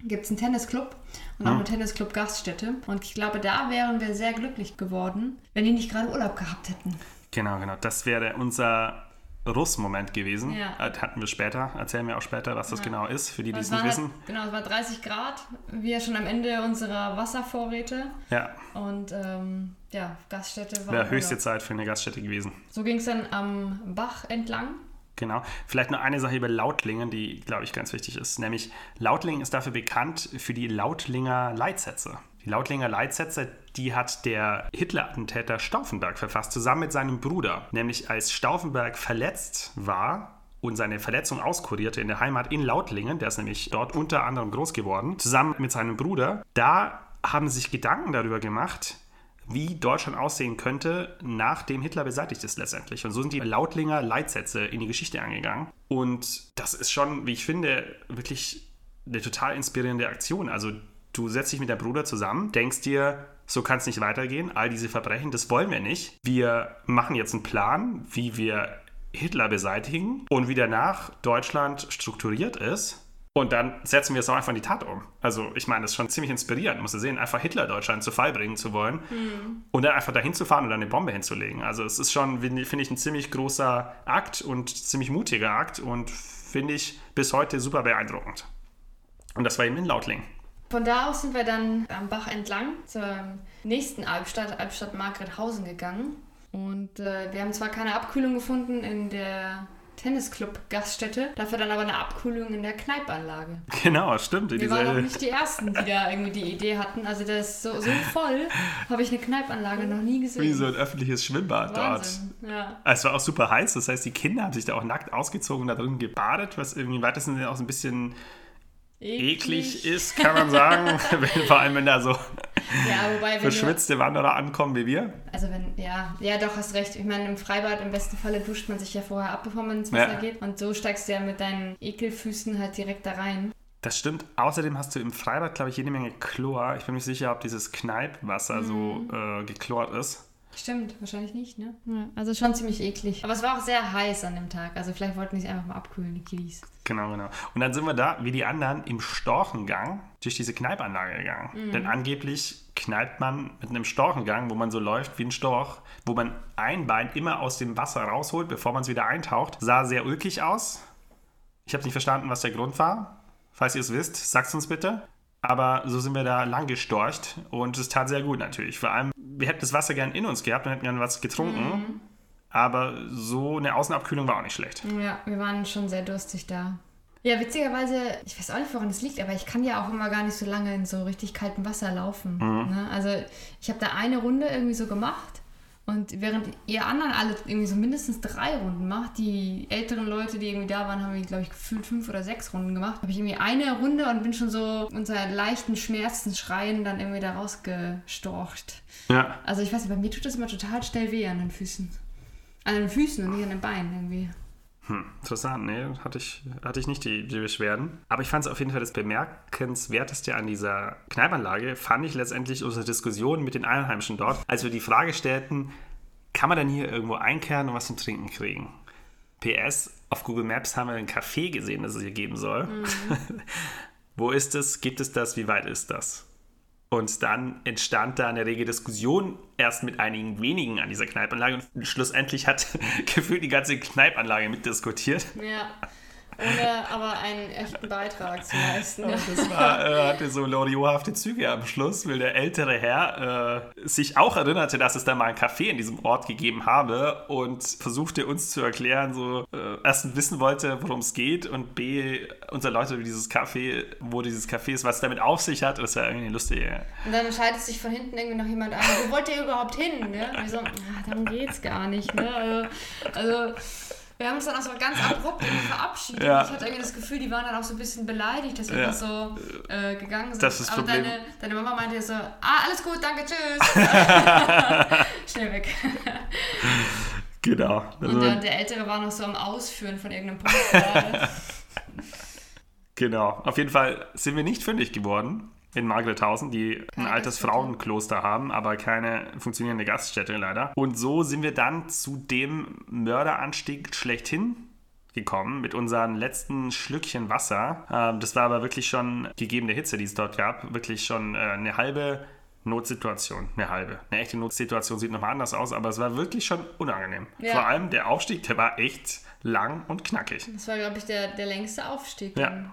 gibt es einen Tennisclub und auch hm. eine Tennisclub-Gaststätte. Und ich glaube, da wären wir sehr glücklich geworden, wenn die nicht gerade Urlaub gehabt hätten. Genau, genau. Das wäre unser Russ-Moment gewesen. Ja. Äh, hatten wir später, erzählen wir auch später, was das ja. genau ist, für die, die es nicht wissen. genau, es war 30 Grad, wir schon am Ende unserer Wasservorräte. Ja. Und ähm, ja, Gaststätte war. Wäre höchste Zeit für eine Gaststätte gewesen. So ging es dann am Bach entlang. Genau. Vielleicht noch eine Sache über Lautlingen, die, glaube ich, ganz wichtig ist. Nämlich, Lautlingen ist dafür bekannt für die Lautlinger Leitsätze. Die Lautlinger Leitsätze, die hat der Hitler-Attentäter Stauffenberg verfasst, zusammen mit seinem Bruder. Nämlich als Stauffenberg verletzt war, und seine Verletzung auskurierte in der Heimat in Lautlingen, der ist nämlich dort unter anderem groß geworden, zusammen mit seinem Bruder, da haben sich Gedanken darüber gemacht, wie Deutschland aussehen könnte, nachdem Hitler beseitigt ist letztendlich. Und so sind die Lautlinger Leitsätze in die Geschichte angegangen. Und das ist schon, wie ich finde, wirklich eine total inspirierende Aktion. Also Du setzt dich mit deinem Bruder zusammen, denkst dir, so kann es nicht weitergehen, all diese Verbrechen, das wollen wir nicht. Wir machen jetzt einen Plan, wie wir Hitler beseitigen und wie danach Deutschland strukturiert ist. Und dann setzen wir es auch einfach in die Tat um. Also, ich meine, das ist schon ziemlich inspirierend, musst du sehen, einfach Hitler Deutschland zu Fall bringen zu wollen mhm. und dann einfach dahin zu fahren und dann eine Bombe hinzulegen. Also, es ist schon, finde ich, ein ziemlich großer Akt und ziemlich mutiger Akt und finde ich bis heute super beeindruckend. Und das war eben in Lautling. Von da aus sind wir dann am Bach entlang zur nächsten Albstadt, Albstadt Margrethausen gegangen. Und äh, wir haben zwar keine Abkühlung gefunden in der Tennisclub-Gaststätte, dafür dann aber eine Abkühlung in der Kneipanlage. Genau, stimmt. Wir waren auch nicht die Ersten, die da irgendwie die Idee hatten. Also das ist so, so voll, habe ich eine Kneipanlage noch nie gesehen. Wie so ein öffentliches Schwimmbad Wahnsinn. Ja. dort. Es war auch super heiß, das heißt, die Kinder haben sich da auch nackt ausgezogen und da drin gebadet, was irgendwie weitestens auch so ein bisschen eklig ist, kann man sagen. Vor allem, wenn da so Ja, wobei, verschwitzte Wanderer ankommen wie wir. also wenn, ja, ja, doch, hast recht. Ich meine, im Freibad im besten Falle duscht man sich ja vorher ab, bevor man ins Wasser Ja. geht. Und so steigst du ja mit deinen Ekelfüßen halt direkt da rein. Das stimmt. Außerdem hast du im Freibad, glaube ich, jede Menge Chlor. Ich bin mir nicht sicher, ob dieses Kneippwasser so äh, geklort ist. Stimmt, wahrscheinlich nicht, ne? Ja, also schon ziemlich eklig. Aber es war auch sehr heiß an dem Tag. Also vielleicht wollten die es einfach mal abkühlen, die Kiddies. Genau, genau. Und dann sind wir da, wie die anderen, im Storchengang durch diese Kneipanlage gegangen. Denn angeblich kneipt man mit einem Storchengang, wo man so läuft wie ein Storch, wo man ein Bein immer aus dem Wasser rausholt, bevor man es wieder eintaucht. Sah sehr ulkig aus. Ich habe nicht verstanden, was der Grund war. Falls ihr es wisst, sagt es uns bitte. Aber so sind wir da lang gestorcht und es tat sehr gut natürlich. Vor allem, wir hätten das Wasser gern in uns gehabt und hätten gern was getrunken. Aber so eine Außenabkühlung war auch nicht schlecht. Ja, wir waren schon sehr durstig da. Ja, witzigerweise, ich weiß auch nicht, woran das liegt, aber ich kann ja auch immer gar nicht so lange in so richtig kaltem Wasser laufen. Ne? Also ich habe da eine Runde irgendwie so gemacht und während ihr anderen alle irgendwie so mindestens drei Runden macht, die älteren Leute, die irgendwie da waren, haben, glaube ich, gefühlt fünf oder sechs Runden gemacht, habe ich irgendwie eine Runde und bin schon so unter leichten Schmerzen schreien dann irgendwie da rausgestorcht. Ja. Also ich weiß nicht, bei mir tut das immer total schnell weh an den Füßen. An den Füßen und nicht an den Beinen irgendwie. Hm, interessant, nee, hatte ich, hatte ich nicht die, die Beschwerden. Aber ich fand es auf jeden Fall das Bemerkenswerteste an dieser Kneipanlage, fand ich letztendlich unsere Diskussion mit den Einheimischen dort, als wir die Frage stellten, kann man denn hier irgendwo einkehren und was zum Trinken kriegen? PS, auf Google Maps haben wir ein Café gesehen, das es hier geben soll. Wo ist es? Gibt es das? Wie weit ist das? Und dann entstand da eine rege Diskussion, erst mit einigen wenigen an dieser Kneipanlage. Und schlussendlich hat gefühlt die ganze Kneipanlage mitdiskutiert. Ja. Ohne aber einen echten Beitrag zu leisten. Das war, äh, hatte so loriohafte Züge am Schluss, weil der ältere Herr äh, sich auch erinnerte, dass es da mal ein Café in diesem Ort gegeben habe und versuchte uns zu erklären, so äh, erstens wissen wollte, worum es geht und b, uns erläuterte, wie dieses Café, wo dieses Café ist, was es damit auf sich hat. Das war irgendwie lustig. Und dann schaltet sich von hinten irgendwie noch jemand an. Wo wollt ihr überhaupt hin? Ne? Und wir so, ah, darum geht's gar nicht. Ne? Also, also wir haben uns dann auch so ganz abrupt verabschiedet. Ja. Ich hatte irgendwie das Gefühl, die waren dann auch so ein bisschen beleidigt, dass wir Ja. so äh, gegangen sind. Das ist Aber Problem. deine, deine Mama meinte so, ah, alles gut, danke, tschüss. Schnell weg. Genau. Und Also, dann der Ältere war noch so am Ausführen von irgendeinem Punkt. Genau. Auf jeden Fall sind wir nicht fündig geworden in Margrethausen, die ein Keine altes Gaststätte. Frauenkloster haben, aber keine funktionierende Gaststätte leider. Und so sind wir dann zu dem Mörderanstieg schlechthin gekommen mit unseren letzten Schlückchen Wasser. Ähm, das war aber wirklich schon, gegeben der Hitze, die es dort gab, wirklich schon äh, eine halbe Notsituation. Eine halbe. Eine echte Notsituation sieht nochmal anders aus, aber es war wirklich schon unangenehm. Ja. Vor allem der Aufstieg, der war echt lang und knackig. Das war, glaube ich, der, der längste Aufstieg. Ja.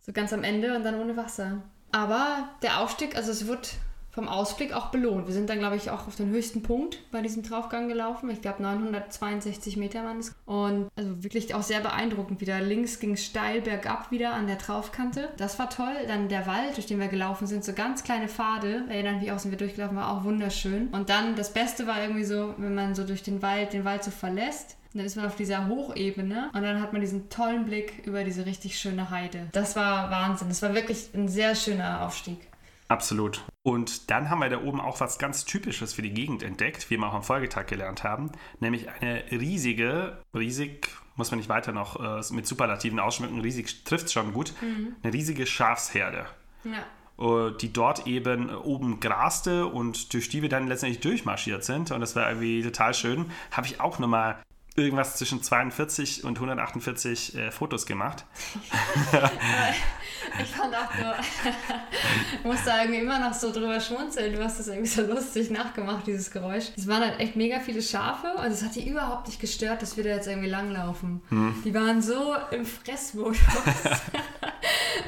So ganz am Ende und dann ohne Wasser. Aber der Aufstieg, also es wird vom Ausblick auch belohnt. Wir sind dann, glaube ich, auch auf den höchsten Punkt bei diesem Draufgang gelaufen. Ich glaube, 962 Meter waren es. Und also wirklich auch sehr beeindruckend wieder. Links ging es steil bergab wieder an der Draufkante. Das war toll. Dann der Wald, durch den wir gelaufen sind, so ganz kleine Pfade. Erinnern wie auch sind wir durchgelaufen, war auch wunderschön. Und dann das Beste war irgendwie so, wenn man so durch den Wald, den Wald so verlässt. Und dann ist man auf dieser Hochebene und dann hat man diesen tollen Blick über diese richtig schöne Heide. Das war Wahnsinn. Das war wirklich ein sehr schöner Aufstieg. Absolut. Und dann haben wir da oben auch was ganz Typisches für die Gegend entdeckt, wie wir auch am Folgetag gelernt haben, nämlich eine riesige, riesig, muss man nicht weiter noch äh, mit Superlativen ausschmücken, riesig trifft schon gut, eine riesige Schafsherde, Ja. äh, die dort eben oben graste und durch die wir dann letztendlich durchmarschiert sind. Und das war irgendwie total schön. Habe ich auch nochmal irgendwas zwischen 42 und 148 äh, Fotos gemacht. ich fand auch nur, ich muss da irgendwie immer noch so drüber schmunzeln. Du hast das irgendwie so lustig nachgemacht, dieses Geräusch. Es waren halt echt mega viele Schafe und es hat die überhaupt nicht gestört, dass wir da jetzt irgendwie langlaufen. Hm. Die waren so im Fressmodus.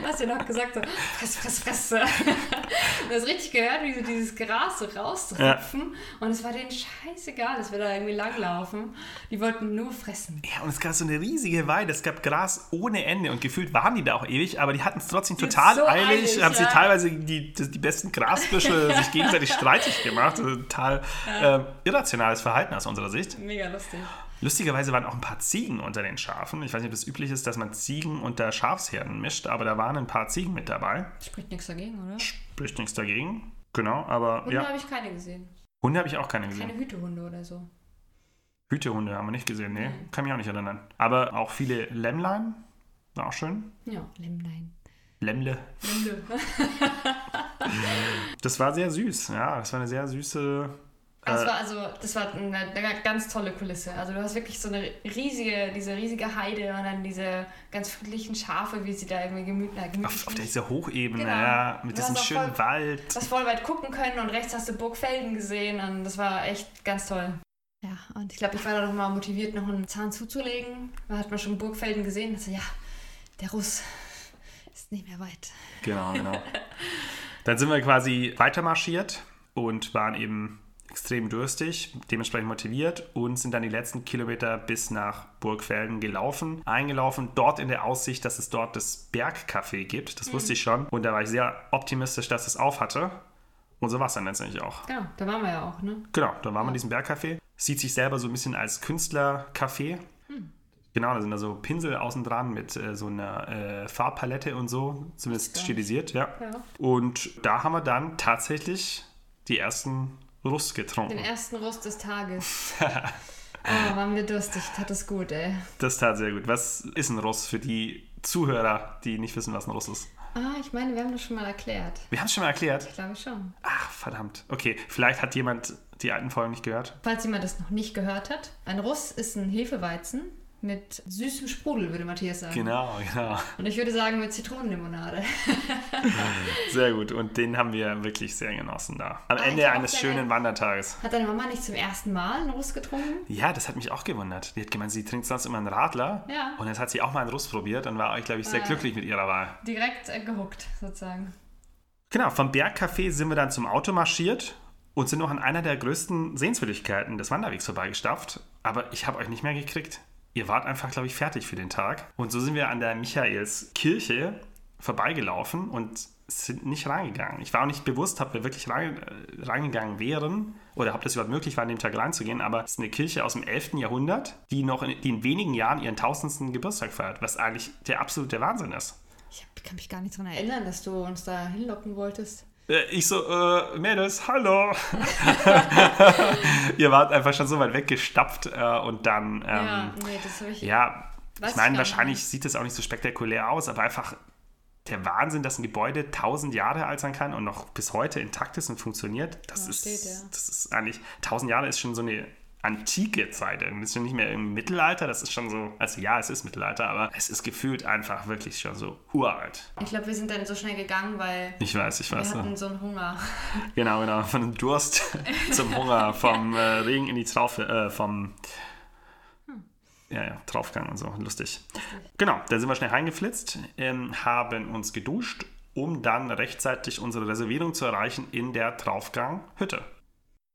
du hast ja noch gesagt, so, fress, fress, fress. du hast richtig gehört, wie sie dieses Gras so rausrupfen. Ja. Und es war denen scheißegal, dass wir da irgendwie langlaufen. Die wollten nur fressen. Ja, und es gab so eine riesige Weide. Es gab Gras ohne Ende. Und gefühlt waren die da auch ewig, aber die hatten es trotzdem total so eilig. eilig haben ja. sie teilweise die, die besten Grasbüsche sich gegenseitig streitig gemacht. Also total ja. äh, irrationales Verhalten aus unserer Sicht. Mega lustig. Lustigerweise waren auch ein paar Ziegen unter den Schafen. Ich weiß nicht, ob es üblich ist, dass man Ziegen unter Schafsherden mischt, aber da waren ein paar Ziegen mit dabei. Spricht nichts dagegen, oder? Spricht nichts dagegen, genau, aber Hunde ja. habe ich keine gesehen. Hunde habe ich auch keine gesehen. Keine Hütehunde oder so. Hütehunde haben wir nicht gesehen, nee, kann mich auch nicht erinnern. Aber auch viele Lämmlein, war auch schön. Ja, Lämmlein. Lämmle. Lämmle. das war sehr süß, ja, das war eine sehr süße das äh, war also, das war eine, eine, ganz tolle Kulisse. Also du hast wirklich so eine riesige, diese riesige Heide und dann diese ganz friedlichen Schafe, wie sie da irgendwie gemütlich. Gemütlich auf, auf dieser Hochebene, genau. ja, mit diesem schönen voll, Wald. Du hast voll weit gucken können und rechts hast du Burgfelden gesehen und das war echt ganz toll. Ja, und ich glaube, ich war da nochmal motiviert, noch einen Zahn zuzulegen. Da hat man schon Burgfelden gesehen. Also ja, der Russ ist nicht mehr weit. Genau, genau. Dann sind wir quasi weitermarschiert und waren eben extrem durstig, dementsprechend motiviert und sind dann die letzten Kilometer bis nach Burgfelden gelaufen, eingelaufen, dort in der Aussicht, dass es dort das Bergcafé gibt. Das mhm. wusste ich schon und da war ich sehr optimistisch, dass es auf hatte. Und so war es dann letztendlich auch. Genau, da waren wir ja auch, ne? Genau, da waren ja. wir in diesem Bergcafé. Sieht sich selber so ein bisschen als Künstlercafé. Genau, da sind da so Pinsel außen dran mit äh, so einer äh, Farbpalette und so, zumindest stilisiert, ja. ja. Und da haben wir dann tatsächlich die ersten Rust getrunken. Den ersten Rust des Tages. oh, waren wir durstig. Tat das gut, ey. Das tat sehr gut. Was ist ein Rust für die Zuhörer, die nicht wissen, was ein Rust ist? Ah, ich meine, wir haben das schon mal erklärt. Wir haben es schon mal erklärt? Ich glaube schon. Ach, verdammt. Okay, vielleicht hat jemand die alten Folgen nicht gehört. Falls jemand das noch nicht gehört hat, ein Russ ist ein Hefeweizen, mit süßem Sprudel, würde Matthias sagen. Genau, genau. Und ich würde sagen mit Zitronenlimonade. sehr gut. Und den haben wir wirklich sehr genossen da. Am ah, Ende eines schönen Wandertages. Hat deine Mama nicht zum ersten Mal einen Russ getrunken? Ja, das hat mich auch gewundert. Die hat gemeint, sie trinkt sonst immer einen Radler. Ja. Und jetzt hat sie auch mal einen Russ probiert und war, glaube ich, sehr äh, glücklich mit ihrer Wahl. Direkt äh, gehuckt, sozusagen. Genau, vom Bergcafé sind wir dann zum Auto marschiert und sind noch an einer der größten Sehenswürdigkeiten des Wanderwegs vorbeigestapft. Aber ich habe euch nicht mehr gekriegt ihr wart einfach, glaube ich, fertig für den Tag. Und so sind wir an der Michaelskirche vorbeigelaufen und sind nicht reingegangen. Ich war auch nicht bewusst, ob wir wirklich rein, äh, reingegangen wären oder ob das überhaupt möglich war, an dem Tag reinzugehen, aber es ist eine Kirche aus dem 11. Jahrhundert, die noch in, die in wenigen Jahren ihren tausendsten Geburtstag feiert, was eigentlich der absolute Wahnsinn ist. Ich kann mich gar nicht daran erinnern, dass du uns da hinlocken wolltest. Äh, ich so, äh, Mädels, hallo. Ihr wart einfach schon so weit weggestapft äh, und dann. Ähm, ja, nee, das habe ich. Ja, ich meine, wahrscheinlich nicht. sieht das auch nicht so spektakulär aus, aber einfach der Wahnsinn, dass ein Gebäude tausend Jahre alt sein kann und noch bis heute intakt ist und funktioniert. Das, ja, ist, steht, ja. das ist eigentlich, tausend Jahre ist schon so eine antike Zeit. Ist schon nicht mehr im Mittelalter, das ist schon so, also ja, es ist Mittelalter, aber es ist gefühlt einfach wirklich schon so uralt. Ich glaube, wir sind dann so schnell gegangen, weil ich weiß, ich weiß, wir hatten so einen Hunger. Genau, genau, von dem Durst zum Hunger, vom äh, Regen in die Traufe, äh, vom hm. ja, ja, Draufgang und so, lustig. Genau, da sind wir schnell reingeflitzt, ähm, haben uns geduscht, um dann rechtzeitig unsere Reservierung zu erreichen in der Draufgang-Hütte.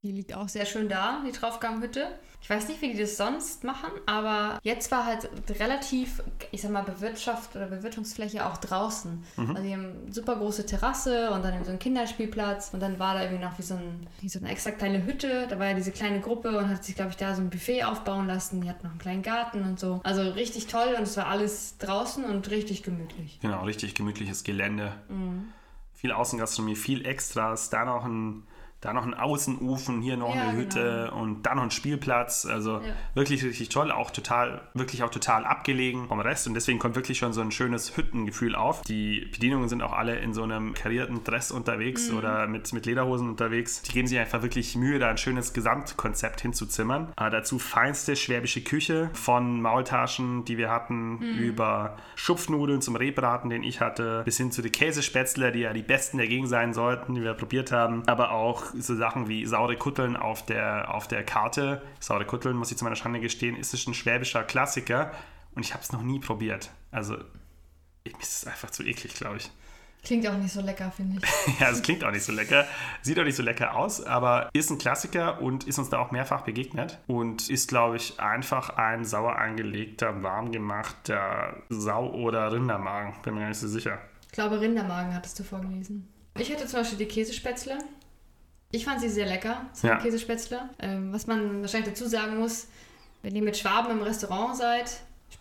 Die liegt auch sehr schön da, die Traufganghütte. Ich weiß nicht, wie die das sonst machen, aber jetzt war halt relativ, ich sag mal, Bewirtschaft oder Bewirtungsfläche auch draußen. Mhm. Also die haben eine super große Terrasse und dann so einen Kinderspielplatz und dann war da irgendwie noch wie so, ein, wie so eine extra kleine Hütte. Da war ja diese kleine Gruppe und hat sich, glaube ich, da so ein Buffet aufbauen lassen. Die hatten noch einen kleinen Garten und so. Also richtig toll und es war alles draußen und richtig gemütlich. Genau, richtig gemütliches Gelände. Mhm. Viel Außengastronomie, viel Extras, da noch ein Da noch ein Außenofen, hier noch Ja, eine Hütte genau. und dann noch ein Spielplatz. Also Ja. wirklich richtig toll, auch total, wirklich auch total abgelegen vom Rest und deswegen kommt wirklich schon so ein schönes Hüttengefühl auf. Die Bedienungen sind auch alle in so einem karierten Dress unterwegs Mhm. oder mit, mit Lederhosen unterwegs. Die geben sich einfach wirklich Mühe, da ein schönes Gesamtkonzept hinzuzimmern. Äh, dazu feinste schwäbische Küche von Maultaschen, die wir hatten, Mhm. über Schupfnudeln zum Rehbraten, den ich hatte, bis hin zu den Käsespätzle, die ja die besten der Gegend sein sollten, die wir probiert haben. Aber auch so Sachen wie saure Kutteln auf der, auf der Karte. Saure Kutteln, muss ich zu meiner Schande gestehen, ist es ein schwäbischer Klassiker und ich habe es noch nie probiert. Also, ich- mir ist es einfach zu eklig, glaube ich. Klingt auch nicht so lecker, finde ich. Ja, es klingt auch nicht so lecker, sieht auch nicht so lecker aus, aber ist ein Klassiker und ist uns da auch mehrfach begegnet und ist, glaube ich, einfach ein sauer angelegter, warm gemachter Sau- oder Rindermagen. Bin mir gar nicht so sicher. Ich glaube, Rindermagen hattest du vorgelesen. Ich hatte zum Beispiel die Käsespätzle. Ich fand sie sehr lecker, so Ja. Käsespätzle. Ähm, was man wahrscheinlich dazu sagen muss, wenn ihr mit Schwaben im Restaurant seid,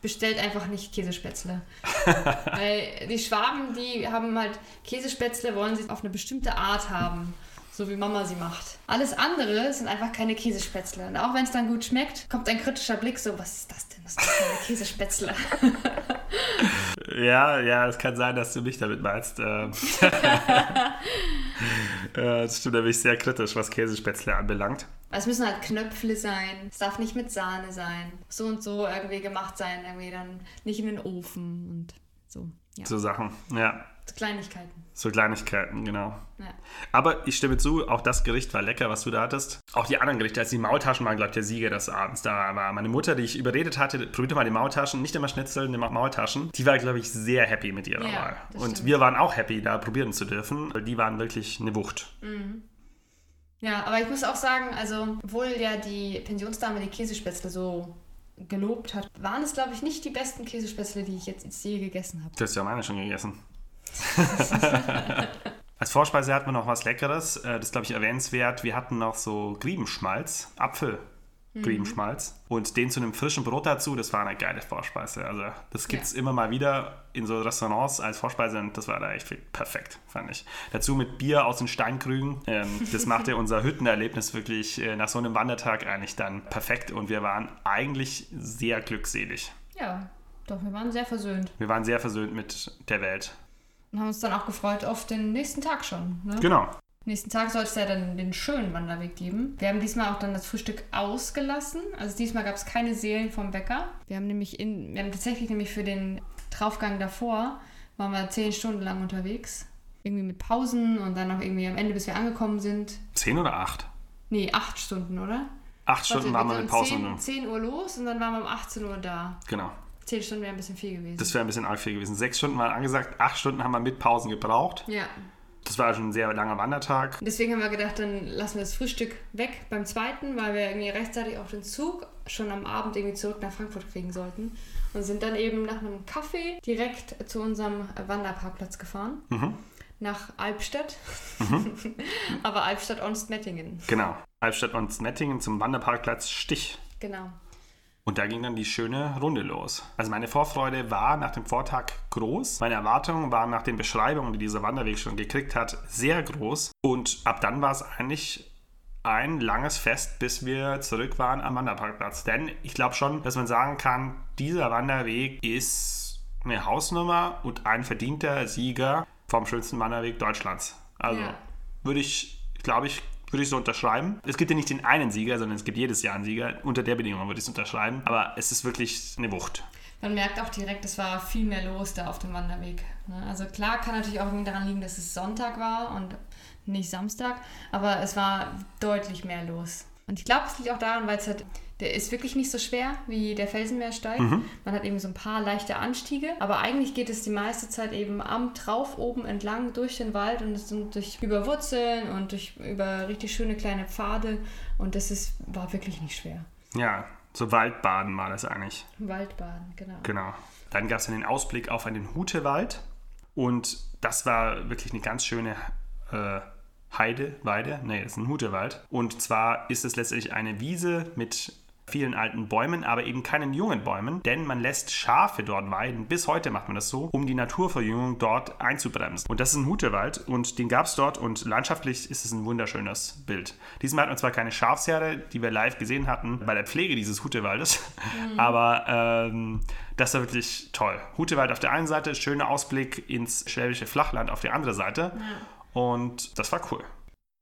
bestellt einfach nicht Käsespätzle. Weil die Schwaben, die haben halt Käsespätzle, wollen sie auf eine bestimmte Art haben. So wie Mama sie macht. Alles andere sind einfach keine Käsespätzle. Und auch wenn es dann gut schmeckt, kommt ein kritischer Blick so, was ist das denn? Das ist doch keine Käsespätzle. Ja, ja, es kann sein, dass du mich damit meinst. Äh, Das stimmt, da bin ich sehr kritisch, was Käsespätzle anbelangt. Es müssen halt Knöpfle sein. Es darf nicht mit Sahne sein. So und so irgendwie gemacht sein. Irgendwie dann nicht in den Ofen und so. Ja. So Sachen, ja. Kleinigkeiten. So Kleinigkeiten, genau. Ja. Aber ich stimme zu, auch das Gericht war lecker, was du da hattest. Auch die anderen Gerichte, also die Maultaschen waren, glaube ich, der Sieger des Abends. Da war meine Mutter, die ich überredet hatte, probierte mal die Maultaschen, nicht immer Schnitzel, mal Maultaschen. Die war, glaube ich, sehr happy mit ihrer Ja, Wahl. Und stimmt. wir waren auch happy, da probieren zu dürfen, weil die waren wirklich eine Wucht. Ja, aber ich muss auch sagen, also, obwohl ja die Pensionsdame die Käsespätzle so gelobt hat, waren es, glaube ich, nicht die besten Käsespätzle, die ich jetzt je gegessen habe. Du hast ja meine schon gegessen. Als Vorspeise hatten wir noch was Leckeres. Äh, Das ist, glaube ich, erwähnenswert. Wir hatten noch so Griebenschmalz, Apfelgriebenschmalz. Und den zu einem frischen Brot dazu. Das war eine geile Vorspeise. Also, das gibt es Ja. immer mal wieder in so Restaurants als Vorspeise. Und das war da echt perfekt, fand ich. Dazu mit Bier aus den Steinkrügen. Ähm, Das machte unser Hüttenerlebnis wirklich äh, nach so einem Wandertag eigentlich dann perfekt. Und wir waren eigentlich sehr glückselig. Ja, doch, wir waren sehr versöhnt. Wir waren sehr versöhnt mit der Welt. Und haben uns dann auch gefreut auf den nächsten Tag schon. Ne? Genau. Nächsten Tag soll es ja dann den schönen Wanderweg geben. Wir haben diesmal auch dann das Frühstück ausgelassen. Also diesmal gab es keine Seelen vom Bäcker. Wir haben nämlich in, wir haben tatsächlich nämlich für den Draufgang davor waren wir zehn Stunden lang unterwegs. Irgendwie mit Pausen und dann noch irgendwie am Ende, bis wir angekommen sind. Zehn oder acht? Nee, acht Stunden, oder? Acht Stunden waren wir mit um Pausen. 10, 10 Uhr los und dann waren wir um 18 Uhr da. Genau. Zehn Stunden wäre ein bisschen viel gewesen. Das wäre ein bisschen arg viel gewesen. Sechs Stunden waren angesagt, acht Stunden haben wir mit Pausen gebraucht. ja. Das war schon ein sehr langer Wandertag. Deswegen haben wir gedacht, dann lassen wir das Frühstück weg beim zweiten, weil wir irgendwie rechtzeitig auch den Zug schon am Abend irgendwie zurück nach Frankfurt kriegen sollten. Und sind dann eben nach einem Kaffee direkt zu unserem Wanderparkplatz gefahren. Mhm. Nach Albstadt. Aber Albstadt-Onstmettingen. Genau. Albstadt und Snettingen zum Wanderparkplatz Stich. Genau. Und da ging dann die schöne Runde los. Also meine Vorfreude war nach dem Vortag groß. Meine Erwartungen waren nach den Beschreibungen, die dieser Wanderweg schon gekriegt hat, sehr groß. Und ab dann war es eigentlich ein langes Fest, bis wir zurück waren am Wanderparkplatz. Denn ich glaube schon, dass man sagen kann, dieser Wanderweg ist eine Hausnummer und ein verdienter Sieger vom schönsten Wanderweg Deutschlands. Also Ja. würde ich, glaube ich, würde ich so unterschreiben. Es gibt ja nicht den einen Sieger, sondern es gibt jedes Jahr einen Sieger. Unter der Bedingung würde ich es unterschreiben. Aber es ist wirklich eine Wucht. Man merkt auch direkt, es war viel mehr los da auf dem Wanderweg. ne? Also klar kann natürlich auch daran liegen, dass es Sonntag war und nicht Samstag, aber es war deutlich mehr los. Und ich glaube, es liegt auch daran, weil es halt, der ist wirklich nicht so schwer wie der Felsenmeersteig. Man hat eben so ein paar leichte Anstiege, aber eigentlich geht es die meiste Zeit eben am Trauf oben entlang durch den Wald und es sind durch über Wurzeln und durch über richtig schöne kleine Pfade und das ist, war wirklich nicht schwer. Ja, so Waldbaden war das eigentlich. Waldbaden, genau. Genau. Dann gab es dann den Ausblick auf einen Hutewald. Und das war wirklich eine ganz schöne äh, Heide, Weide. Nee, das ist ein Hutewald. Und zwar ist es letztendlich eine Wiese mit vielen alten Bäumen, aber eben keinen jungen Bäumen, denn man lässt Schafe dort weiden. Bis heute macht man das so, um die Naturverjüngung dort einzubremsen. Und das ist ein Hutewald und den gab es dort und landschaftlich ist es ein wunderschönes Bild. Diesmal hat man zwar keine Schafsherde, die wir live gesehen hatten bei der Pflege dieses Hutewaldes, mhm. aber ähm, das war wirklich toll. Hutewald auf der einen Seite, schöner Ausblick ins schwäbische Flachland auf der anderen Seite. Ja. Und das war cool.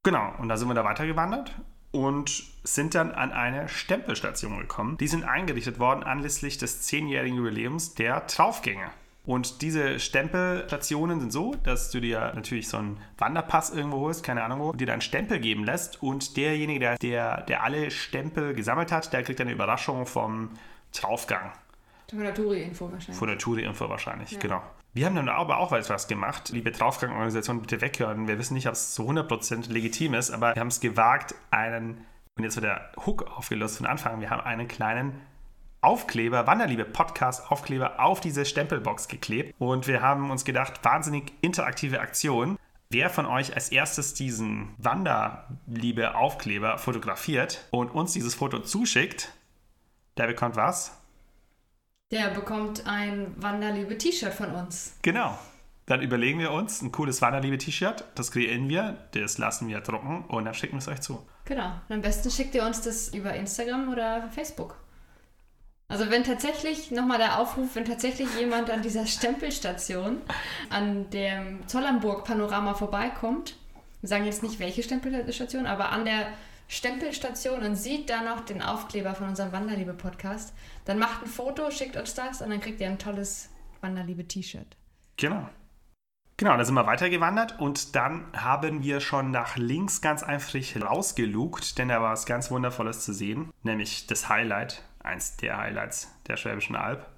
Genau, und da sind wir da weitergewandert und sind dann an eine Stempelstation gekommen. Die sind eingerichtet worden anlässlich des zehnjährigen Jubiläums der Traufgänge. Und diese Stempelstationen sind so, dass du dir natürlich so einen Wanderpass irgendwo holst, keine Ahnung wo, und dir dann einen Stempel geben lässt und derjenige, der, der, der alle Stempel gesammelt hat, der kriegt eine Überraschung vom Traufgang. Von der Touri-Info wahrscheinlich. Von der Touri-Info wahrscheinlich, ja. genau. Wir haben dann aber auch etwas gemacht. Liebe Draufgangorganisation, bitte weghören. Wir wissen nicht, ob es zu 100% legitim ist, aber wir haben es gewagt, einen, und jetzt wird der Hook aufgelöst von Anfang, wir haben einen kleinen Aufkleber, Wanderliebe Podcast Aufkleber auf diese Stempelbox geklebt und wir haben uns gedacht, wahnsinnig interaktive Aktion. Wer von euch als erstes diesen Wanderliebe Aufkleber fotografiert und uns dieses Foto zuschickt, der bekommt was? Der bekommt ein Wanderliebe-T-Shirt von uns. Genau. Dann überlegen wir uns ein cooles Wanderliebe-T-Shirt, das kreieren wir, das lassen wir drucken und dann schicken wir es euch zu. Genau. Und am besten schickt ihr uns das über Instagram oder Facebook. Also wenn tatsächlich, nochmal der Aufruf, wenn tatsächlich jemand an dieser Stempelstation, an dem Zollernburg-Panorama vorbeikommt, wir sagen jetzt nicht welche Stempelstation, aber an der Stempelstation und sieht da noch den Aufkleber von unserem Wanderliebe-Podcast, dann macht ein Foto, schickt uns das und dann kriegt ihr ein tolles Wanderliebe-T-Shirt. Genau. Genau, da sind wir weitergewandert und dann haben wir schon nach links ganz einfach rausgelugt, denn da war was ganz Wundervolles zu sehen, nämlich das Highlight, eins der Highlights der Schwäbischen Alb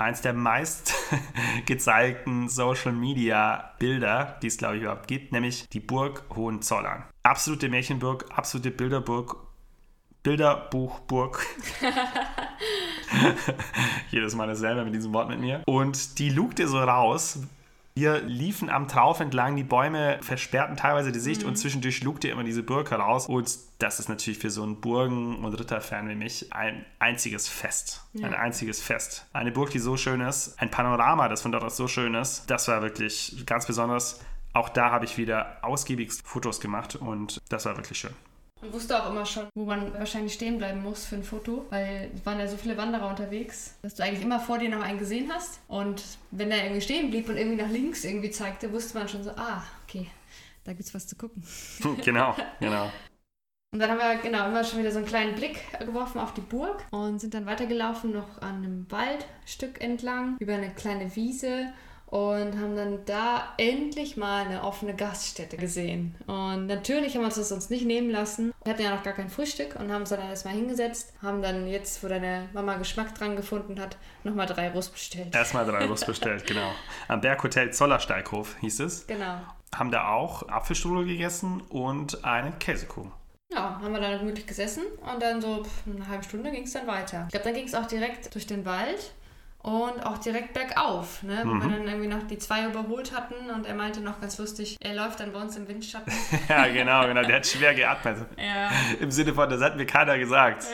eins der meist gezeigten Social Media Bilder, die es glaube ich überhaupt gibt, nämlich die Burg Hohenzollern. Absolute Märchenburg, absolute Bilderburg, Bilderbuchburg. Jedes Mal dasselbe mit diesem Wort mit mir. Und die lugte so raus, wir liefen am Trauf entlang, die Bäume versperrten teilweise die Sicht mhm. und zwischendurch lugte immer diese Burg heraus. Und das ist natürlich für so einen Burgen- und Ritterfan wie mich ein einziges Fest. Ja. Ein einziges Fest. Eine Burg, die so schön ist, ein Panorama, das von dort aus so schön ist, das war wirklich ganz besonders. Auch da habe ich wieder ausgiebig Fotos gemacht und das war wirklich schön. Man wusste auch immer schon, wo man wahrscheinlich stehen bleiben muss für ein Foto, weil es waren ja so viele Wanderer unterwegs, dass du eigentlich immer vor dir noch einen gesehen hast. Und wenn er irgendwie stehen blieb und irgendwie nach links irgendwie zeigte, wusste man schon so, ah, okay, da gibt's was zu gucken. Genau, genau. Und dann haben wir genau immer schon wieder so einen kleinen Blick geworfen auf die Burg und sind dann weitergelaufen noch an einem Waldstück entlang über eine kleine Wiese und haben dann da endlich mal eine offene Gaststätte gesehen. Und natürlich haben wir uns das uns nicht nehmen lassen. Wir hatten ja noch gar kein Frühstück und haben uns dann erstmal hingesetzt, haben dann jetzt, wo deine Mama Geschmack dran gefunden hat, nochmal drei Rust bestellt. Erstmal drei Rust bestellt, genau. Am Berghotel Zollersteighof hieß es. Genau. Haben da auch Apfelstrudel gegessen und einen Käsekuchen. Ja, haben wir dann gemütlich gesessen und dann so eine halbe Stunde ging es dann weiter. Ich glaube, dann ging es auch direkt durch den Wald und auch direkt bergauf, ne? Mhm. wo wir dann irgendwie noch die zwei überholt hatten und er meinte noch ganz lustig, er läuft dann bei uns im Windschatten. ja, genau, genau, der hat schwer geatmet. Ja. Im Sinne von, das hat mir keiner gesagt.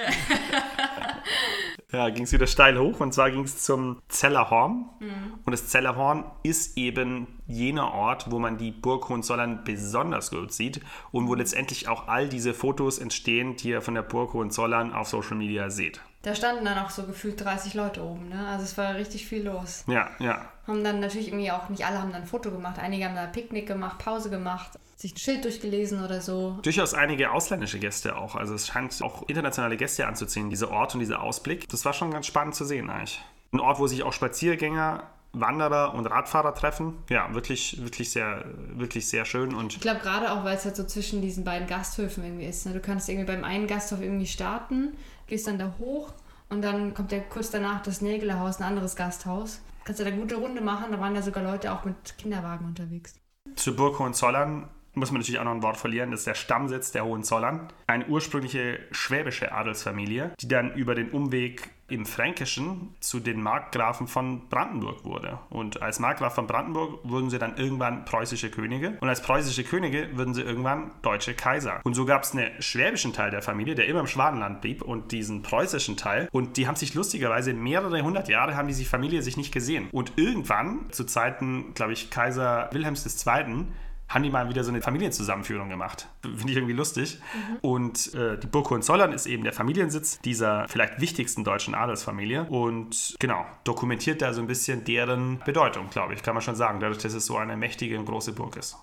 ja, ging es wieder steil hoch und zwar ging es zum Zellerhorn. Mhm. Und das Zellerhorn ist eben jener Ort, wo man die Burg Hohenzollern besonders gut sieht und wo letztendlich auch all diese Fotos entstehen, die ihr von der Burg Hohenzollern auf Social Media seht. Da standen dann auch so gefühlt 30 Leute oben, ne? Also es war richtig viel los. Ja, ja. Haben dann natürlich irgendwie auch, nicht alle haben dann ein Foto gemacht, einige haben da Picknick gemacht, Pause gemacht, sich ein Schild durchgelesen oder so. Durchaus einige ausländische Gäste auch. Also es scheint auch internationale Gäste anzuziehen, diese Ort und dieser Ausblick. Das war schon ganz spannend zu sehen eigentlich. Ein Ort, wo sich auch Spaziergänger Wanderer und Radfahrer treffen. Ja, wirklich, wirklich sehr, wirklich sehr schön. Und ich glaube gerade auch, weil es halt so zwischen diesen beiden Gasthöfen irgendwie ist. Ne? Du kannst irgendwie beim einen Gasthof irgendwie starten gehst dann da hoch und dann kommt ja kurz danach das Nägelehaus, ein anderes Gasthaus. Kannst du da eine gute Runde machen, da waren ja sogar Leute auch mit Kinderwagen unterwegs. Zur Burg Hohenzollern muss man natürlich auch noch ein Wort verlieren. Das ist der Stammsitz der Hohenzollern. Eine ursprüngliche schwäbische Adelsfamilie, die dann über den Umweg im Fränkischen zu den Markgrafen von Brandenburg wurde. Und als Markgraf von Brandenburg wurden sie dann irgendwann preußische Könige. Und als preußische Könige würden sie irgendwann deutsche Kaiser. Und so gab es einen schwäbischen Teil der Familie, der immer im Schwadenland blieb und diesen preußischen Teil. Und die haben sich lustigerweise mehrere hundert Jahre haben diese Familie sich nicht gesehen. Und irgendwann, zu Zeiten, glaube ich, Kaiser Wilhelms II., haben die mal wieder so eine Familienzusammenführung gemacht. Finde ich irgendwie lustig. Mhm. Und äh, die Burg Hohenzollern ist eben der Familiensitz dieser vielleicht wichtigsten deutschen Adelsfamilie und genau, dokumentiert da so ein bisschen deren Bedeutung, glaube ich, kann man schon sagen, dadurch, dass es so eine mächtige und große Burg ist.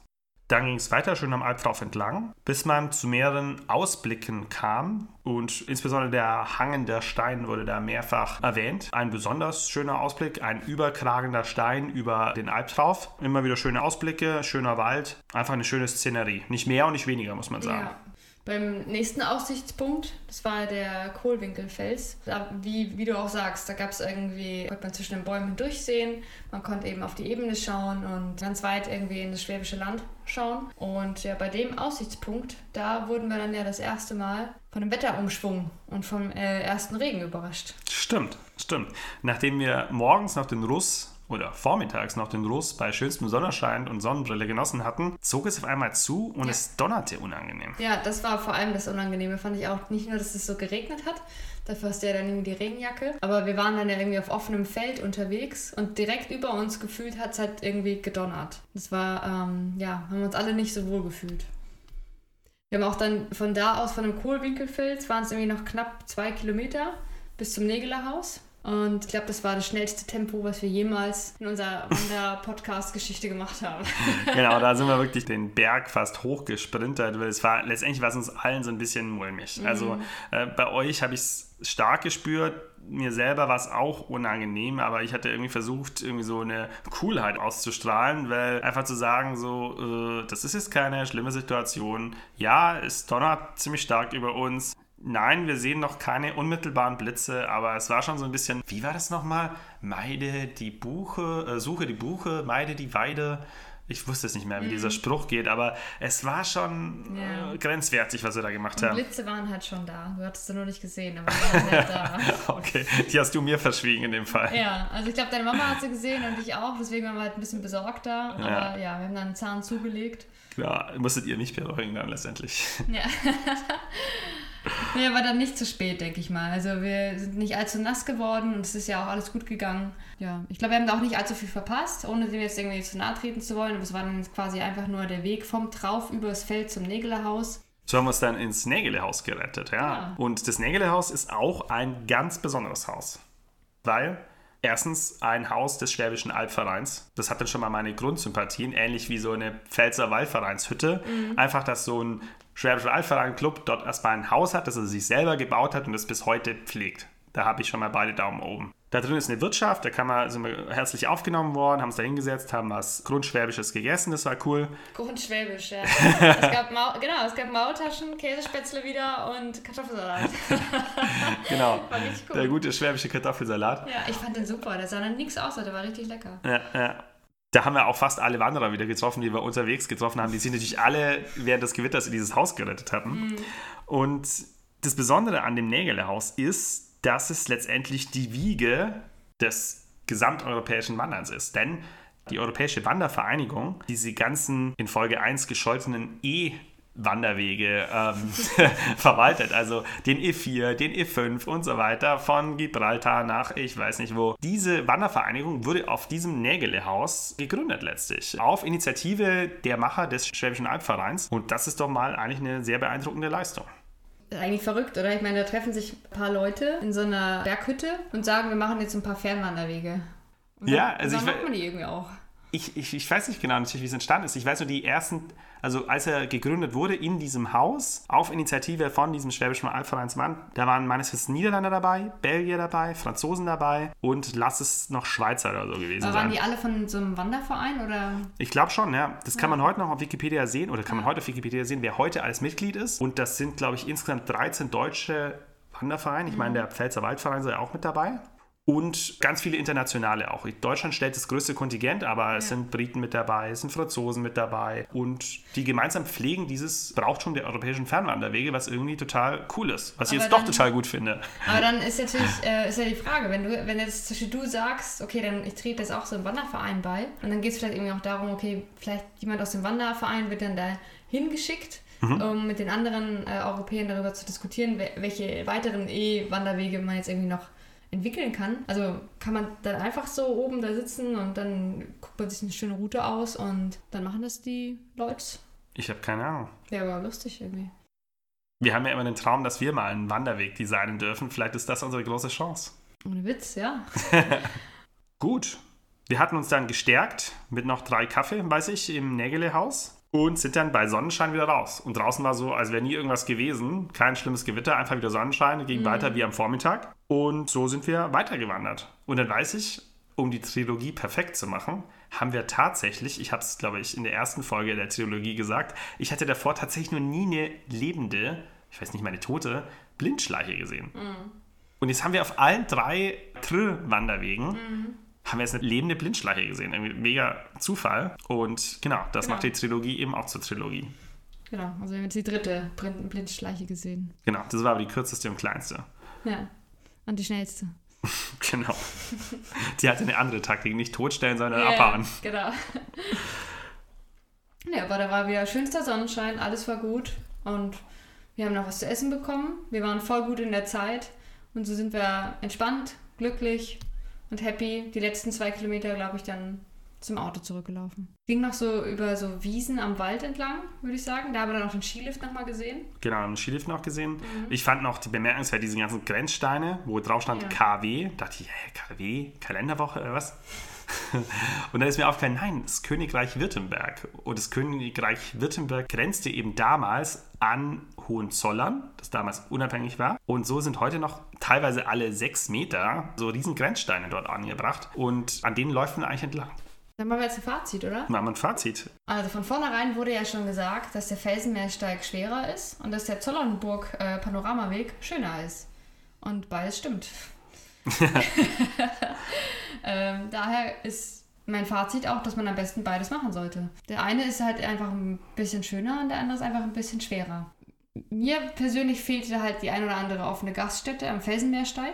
Dann ging es weiter schön am Albtrauf entlang, bis man zu mehreren Ausblicken kam. Und insbesondere der hangende Stein wurde da mehrfach erwähnt. Ein besonders schöner Ausblick, ein überkragender Stein über den Albtrauf. Immer wieder schöne Ausblicke, schöner Wald, einfach eine schöne Szenerie. Nicht mehr und nicht weniger, muss man sagen. Ja. Beim nächsten Aussichtspunkt, das war der Kohlwinkelfels. Da, wie, wie du auch sagst, da gab es irgendwie, konnte man zwischen den Bäumen hindurchsehen. Man konnte eben auf die Ebene schauen und ganz weit irgendwie in das Schwäbische Land schauen. Und ja, bei dem Aussichtspunkt, da wurden wir dann ja das erste Mal von dem Wetterumschwung und vom äh, ersten Regen überrascht. Stimmt, stimmt. Nachdem wir morgens noch den Russ oder vormittags noch den Russ bei schönstem Sonnenschein und Sonnenbrille genossen hatten, zog es auf einmal zu und ja. es donnerte unangenehm. Ja, das war vor allem das Unangenehme, fand ich auch. Nicht nur, dass es so geregnet hat, dafür hast du ja dann irgendwie die Regenjacke, aber wir waren dann ja irgendwie auf offenem Feld unterwegs und direkt über uns gefühlt hat es halt irgendwie gedonnert. Das war, ähm, ja, haben wir uns alle nicht so wohl gefühlt. Wir haben auch dann von da aus, von dem Kohlwinkelfeld, waren es irgendwie noch knapp zwei Kilometer bis zum Nägelerhaus. Und ich glaube, das war das schnellste Tempo, was wir jemals in unserer Wander-Podcast-Geschichte gemacht haben. genau, da sind wir wirklich den Berg fast hochgesprintet, weil es war letztendlich war es uns allen so ein bisschen mulmig. Mhm. Also äh, bei euch habe ich es stark gespürt. Mir selber war es auch unangenehm, aber ich hatte irgendwie versucht, irgendwie so eine Coolheit auszustrahlen, weil einfach zu sagen, so, äh, das ist jetzt keine schlimme Situation. Ja, es donnert ziemlich stark über uns. Nein, wir sehen noch keine unmittelbaren Blitze, aber es war schon so ein bisschen, wie war das nochmal? Meide die Buche, äh, suche die Buche, meide die Weide. Ich wusste es nicht mehr, wie mhm. dieser Spruch geht, aber es war schon ja. äh, grenzwertig, was wir da gemacht Und haben. Blitze waren halt schon da. Du hattest sie nur nicht gesehen, aber die waren halt da. okay, die hast du mir verschwiegen in dem Fall. Ja, also ich glaube, deine Mama hat sie gesehen und ich auch, deswegen waren wir halt ein bisschen besorgter. Aber ja, ja wir haben dann einen Zahn zugelegt. Klar, musstet ihr nicht beruhigen dann letztendlich. Ja. Nee, aber dann nicht zu spät, denke ich mal. Also wir sind nicht allzu nass geworden und es ist ja auch alles gut gegangen. Ja, ich glaube, wir haben da auch nicht allzu viel verpasst, ohne dem jetzt irgendwie zu nahe treten zu wollen. Aber es war dann quasi einfach nur der Weg vom Trauf übers Feld zum Nägelehaus. So haben wir es dann ins Nägelehaus gerettet, ja. ja. Und das Nägelehaus ist auch ein ganz besonderes Haus. Weil Erstens ein Haus des Schwäbischen Albvereins. Das hat dann schon mal meine Grundsympathien, ähnlich wie so eine Pfälzer Waldvereinshütte. Mhm. Einfach, dass so ein Schwäbischer Altverein Club dort erstmal ein Haus hat, das er sich selber gebaut hat und das bis heute pflegt. Da habe ich schon mal beide Daumen oben. Da drin ist eine Wirtschaft, da kann man, sind wir herzlich aufgenommen worden, haben uns da hingesetzt, haben was Grundschwäbisches gegessen, das war cool. Grundschwäbisch, ja. es gab Mau genau, es gab Maultaschen, Käsespätzle wieder und Kartoffelsalat. genau, cool. der gute schwäbische Kartoffelsalat. Ja, ich fand den super, der sah dann nichts aus, der war richtig lecker. Ja, ja. Da haben wir auch fast alle Wanderer wieder getroffen, die wir unterwegs getroffen haben. Die sind natürlich alle während des Gewitters in dieses Haus gerettet hatten. Mhm. Und das Besondere an dem Nägelehaus ist, dass es letztendlich die Wiege des gesamteuropäischen Wanderns ist. Denn die Europäische Wandervereinigung, diese ganzen in Folge 1 gescholtenen E- Wanderwege ähm, verwaltet. Also den E4, den E5 und so weiter von Gibraltar nach ich weiß nicht wo. Diese Wandervereinigung wurde auf diesem Nägelehaus gegründet letztlich. Auf Initiative der Macher des Schwäbischen Albvereins. Und das ist doch mal eigentlich eine sehr beeindruckende Leistung. Eigentlich verrückt, oder? Ich meine, da treffen sich ein paar Leute in so einer Berghütte und sagen, wir machen jetzt ein paar Fernwanderwege. Und ja, dann, also dann ich macht man die irgendwie auch. Ich, ich, ich weiß nicht genau, wie es entstanden ist. Ich weiß nur, die ersten also als er gegründet wurde in diesem Haus, auf Initiative von diesem Schwäbischen Albvereinsmann, da waren meines Wissens Niederländer dabei, Belgier dabei, Franzosen dabei und lass es noch Schweizer oder so gewesen Aber sein. Waren die alle von so einem Wanderverein oder? Ich glaube schon, ja. Das kann ja. man heute noch auf Wikipedia sehen oder kann man heute auf Wikipedia sehen, wer heute als Mitglied ist. Und das sind, glaube ich, insgesamt 13 deutsche Wandervereine. Ich meine, mhm. der Pfälzer Waldverein sei auch mit dabei. Und ganz viele internationale auch. Deutschland stellt das größte Kontingent, aber es sind Briten mit dabei, es sind Franzosen mit dabei und die gemeinsam pflegen dieses Brauchtum der europäischen Fernwanderwege, was irgendwie total cool ist, was ich Aber jetzt doch dann- total gut finde. Aber dann ist natürlich äh, ist ja die Frage, wenn du, wenn jetzt zum Beispiel du sagst, okay, dann ich trete jetzt auch so einem Wanderverein bei und dann geht es vielleicht irgendwie auch darum, okay, vielleicht jemand aus dem Wanderverein wird dann da hingeschickt, um mit den anderen äh, Europäern darüber zu diskutieren, wel- welche weiteren E-Wanderwege man jetzt irgendwie noch entwickeln kann. Also kann man dann einfach so oben da sitzen und dann guckt man sich eine schöne Route aus und dann machen das die Leute. Ich habe keine Ahnung. Ja, aber lustig irgendwie. Wir haben ja immer den Traum, dass wir mal einen Wanderweg designen dürfen. Vielleicht ist das unsere große Chance. Ohne Witz, ja. Gut. Wir hatten uns dann gestärkt mit noch drei Kaffee, weiß ich, im Nägelehaus und sind dann bei Sonnenschein wieder raus. Und draußen war so, als wäre nie irgendwas gewesen. Kein schlimmes Gewitter, einfach wieder Sonnenschein, ging weiter wie am Vormittag. Und so sind wir weitergewandert. Und dann weiß ich, um die Trilogie perfekt zu machen, haben wir tatsächlich, ich habe es, glaube ich, in der ersten Folge der Trilogie gesagt, ich hatte davor tatsächlich noch nie eine lebende, ich weiß nicht, meine tote, Blindschleiche gesehen. Und jetzt haben wir auf allen drei Trill-Wanderwegen haben wir jetzt eine lebende Blindschleiche gesehen. Irgendwie mega Zufall. Und genau, das Genau. macht die Trilogie eben auch zur Trilogie. Genau, also wir haben jetzt die dritte Blind- Blindschleiche gesehen. Genau, das war aber die kürzeste und kleinste. Ja. Und die schnellste. Genau. Die hatte eine andere Taktik, nicht totstellen, sondern abhauen. Genau. Ja, aber da war wieder schönster Sonnenschein, alles war gut und wir haben noch was zu essen bekommen. Wir waren voll gut in der Zeit und so sind wir entspannt, glücklich und happy. Die letzten zwei Kilometer, glaube ich, dann zum Auto zurückgelaufen. Ging noch so über so Wiesen am Wald entlang, würde ich sagen. Da haben wir dann auch den Skilift nochmal gesehen. Genau, einen Skilift noch gesehen. Mhm. Ich fand noch die bemerkenswert diese ganzen Grenzsteine, wo drauf stand Ja. KW. Da dachte ich, hä, KW? Kalenderwoche oder was? Und dann ist mir aufgefallen, nein, das Königreich Württemberg. Und das Königreich Württemberg grenzte eben damals an Hohenzollern, das damals unabhängig war. Und so sind heute noch teilweise alle sechs Meter so riesen Grenzsteine dort angebracht. Und an denen läuft man eigentlich entlang. Dann machen wir jetzt ein Fazit, oder? Mal ein Fazit. Also von vornherein wurde ja schon gesagt, dass der Felsenmeersteig schwerer ist und dass der Zollernburg äh, schöner ist. Und beides stimmt. ähm, daher ist mein Fazit auch, dass man am besten beides machen sollte. Der eine ist halt einfach ein bisschen schöner und der andere ist einfach ein bisschen schwerer. Mir persönlich fehlte halt die ein oder andere offene Gaststätte am Felsenmeersteig.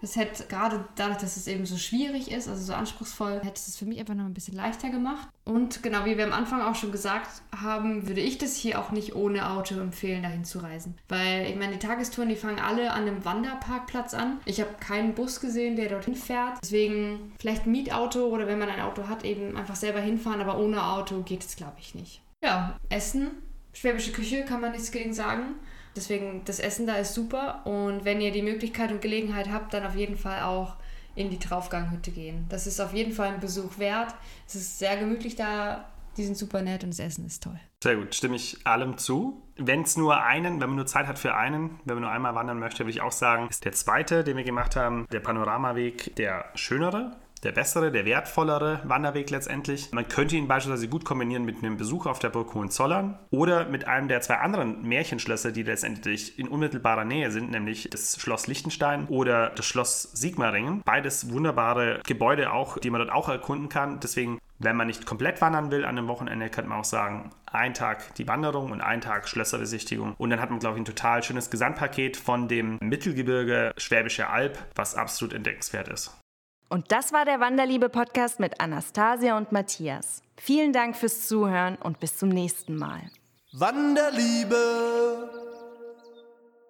Das hätte gerade dadurch, dass es eben so schwierig ist, also so anspruchsvoll, hätte es für mich einfach noch ein bisschen leichter gemacht. Und genau wie wir am Anfang auch schon gesagt haben, würde ich das hier auch nicht ohne Auto empfehlen, dahin zu reisen. Weil ich meine, die Tagestouren, die fangen alle an einem Wanderparkplatz an. Ich habe keinen Bus gesehen, der dorthin fährt. Deswegen vielleicht ein Mietauto oder wenn man ein Auto hat, eben einfach selber hinfahren, aber ohne Auto geht es, glaube ich, nicht. Ja, Essen, schwäbische Küche, kann man nichts gegen sagen. Deswegen, das Essen da ist super und wenn ihr die Möglichkeit und Gelegenheit habt, dann auf jeden Fall auch in die Traufganghütte gehen. Das ist auf jeden Fall ein Besuch wert. Es ist sehr gemütlich da, die sind super nett und das Essen ist toll. Sehr gut, stimme ich allem zu. Wenn es nur einen, wenn man nur Zeit hat für einen, wenn man nur einmal wandern möchte, würde ich auch sagen, ist der zweite, den wir gemacht haben, der Panoramaweg, der schönere, der bessere, der wertvollere Wanderweg letztendlich. Man könnte ihn beispielsweise gut kombinieren mit einem Besuch auf der Burg Hohenzollern oder mit einem der zwei anderen Märchenschlösser, die letztendlich in unmittelbarer Nähe sind, nämlich das Schloss Liechtenstein oder das Schloss Sigmaringen. Beides wunderbare Gebäude auch, die man dort auch erkunden kann. Deswegen wenn man nicht komplett wandern will an einem Wochenende, könnte man auch sagen, ein Tag die Wanderung und ein Tag Schlösserbesichtigung. Und dann hat man, glaube ich, ein total schönes Gesamtpaket von dem Mittelgebirge Schwäbische Alb, was absolut entdeckenswert ist. Und das war der Wanderliebe-Podcast mit Anastasia und Matthias. Vielen Dank fürs Zuhören und bis zum nächsten Mal. Wanderliebe.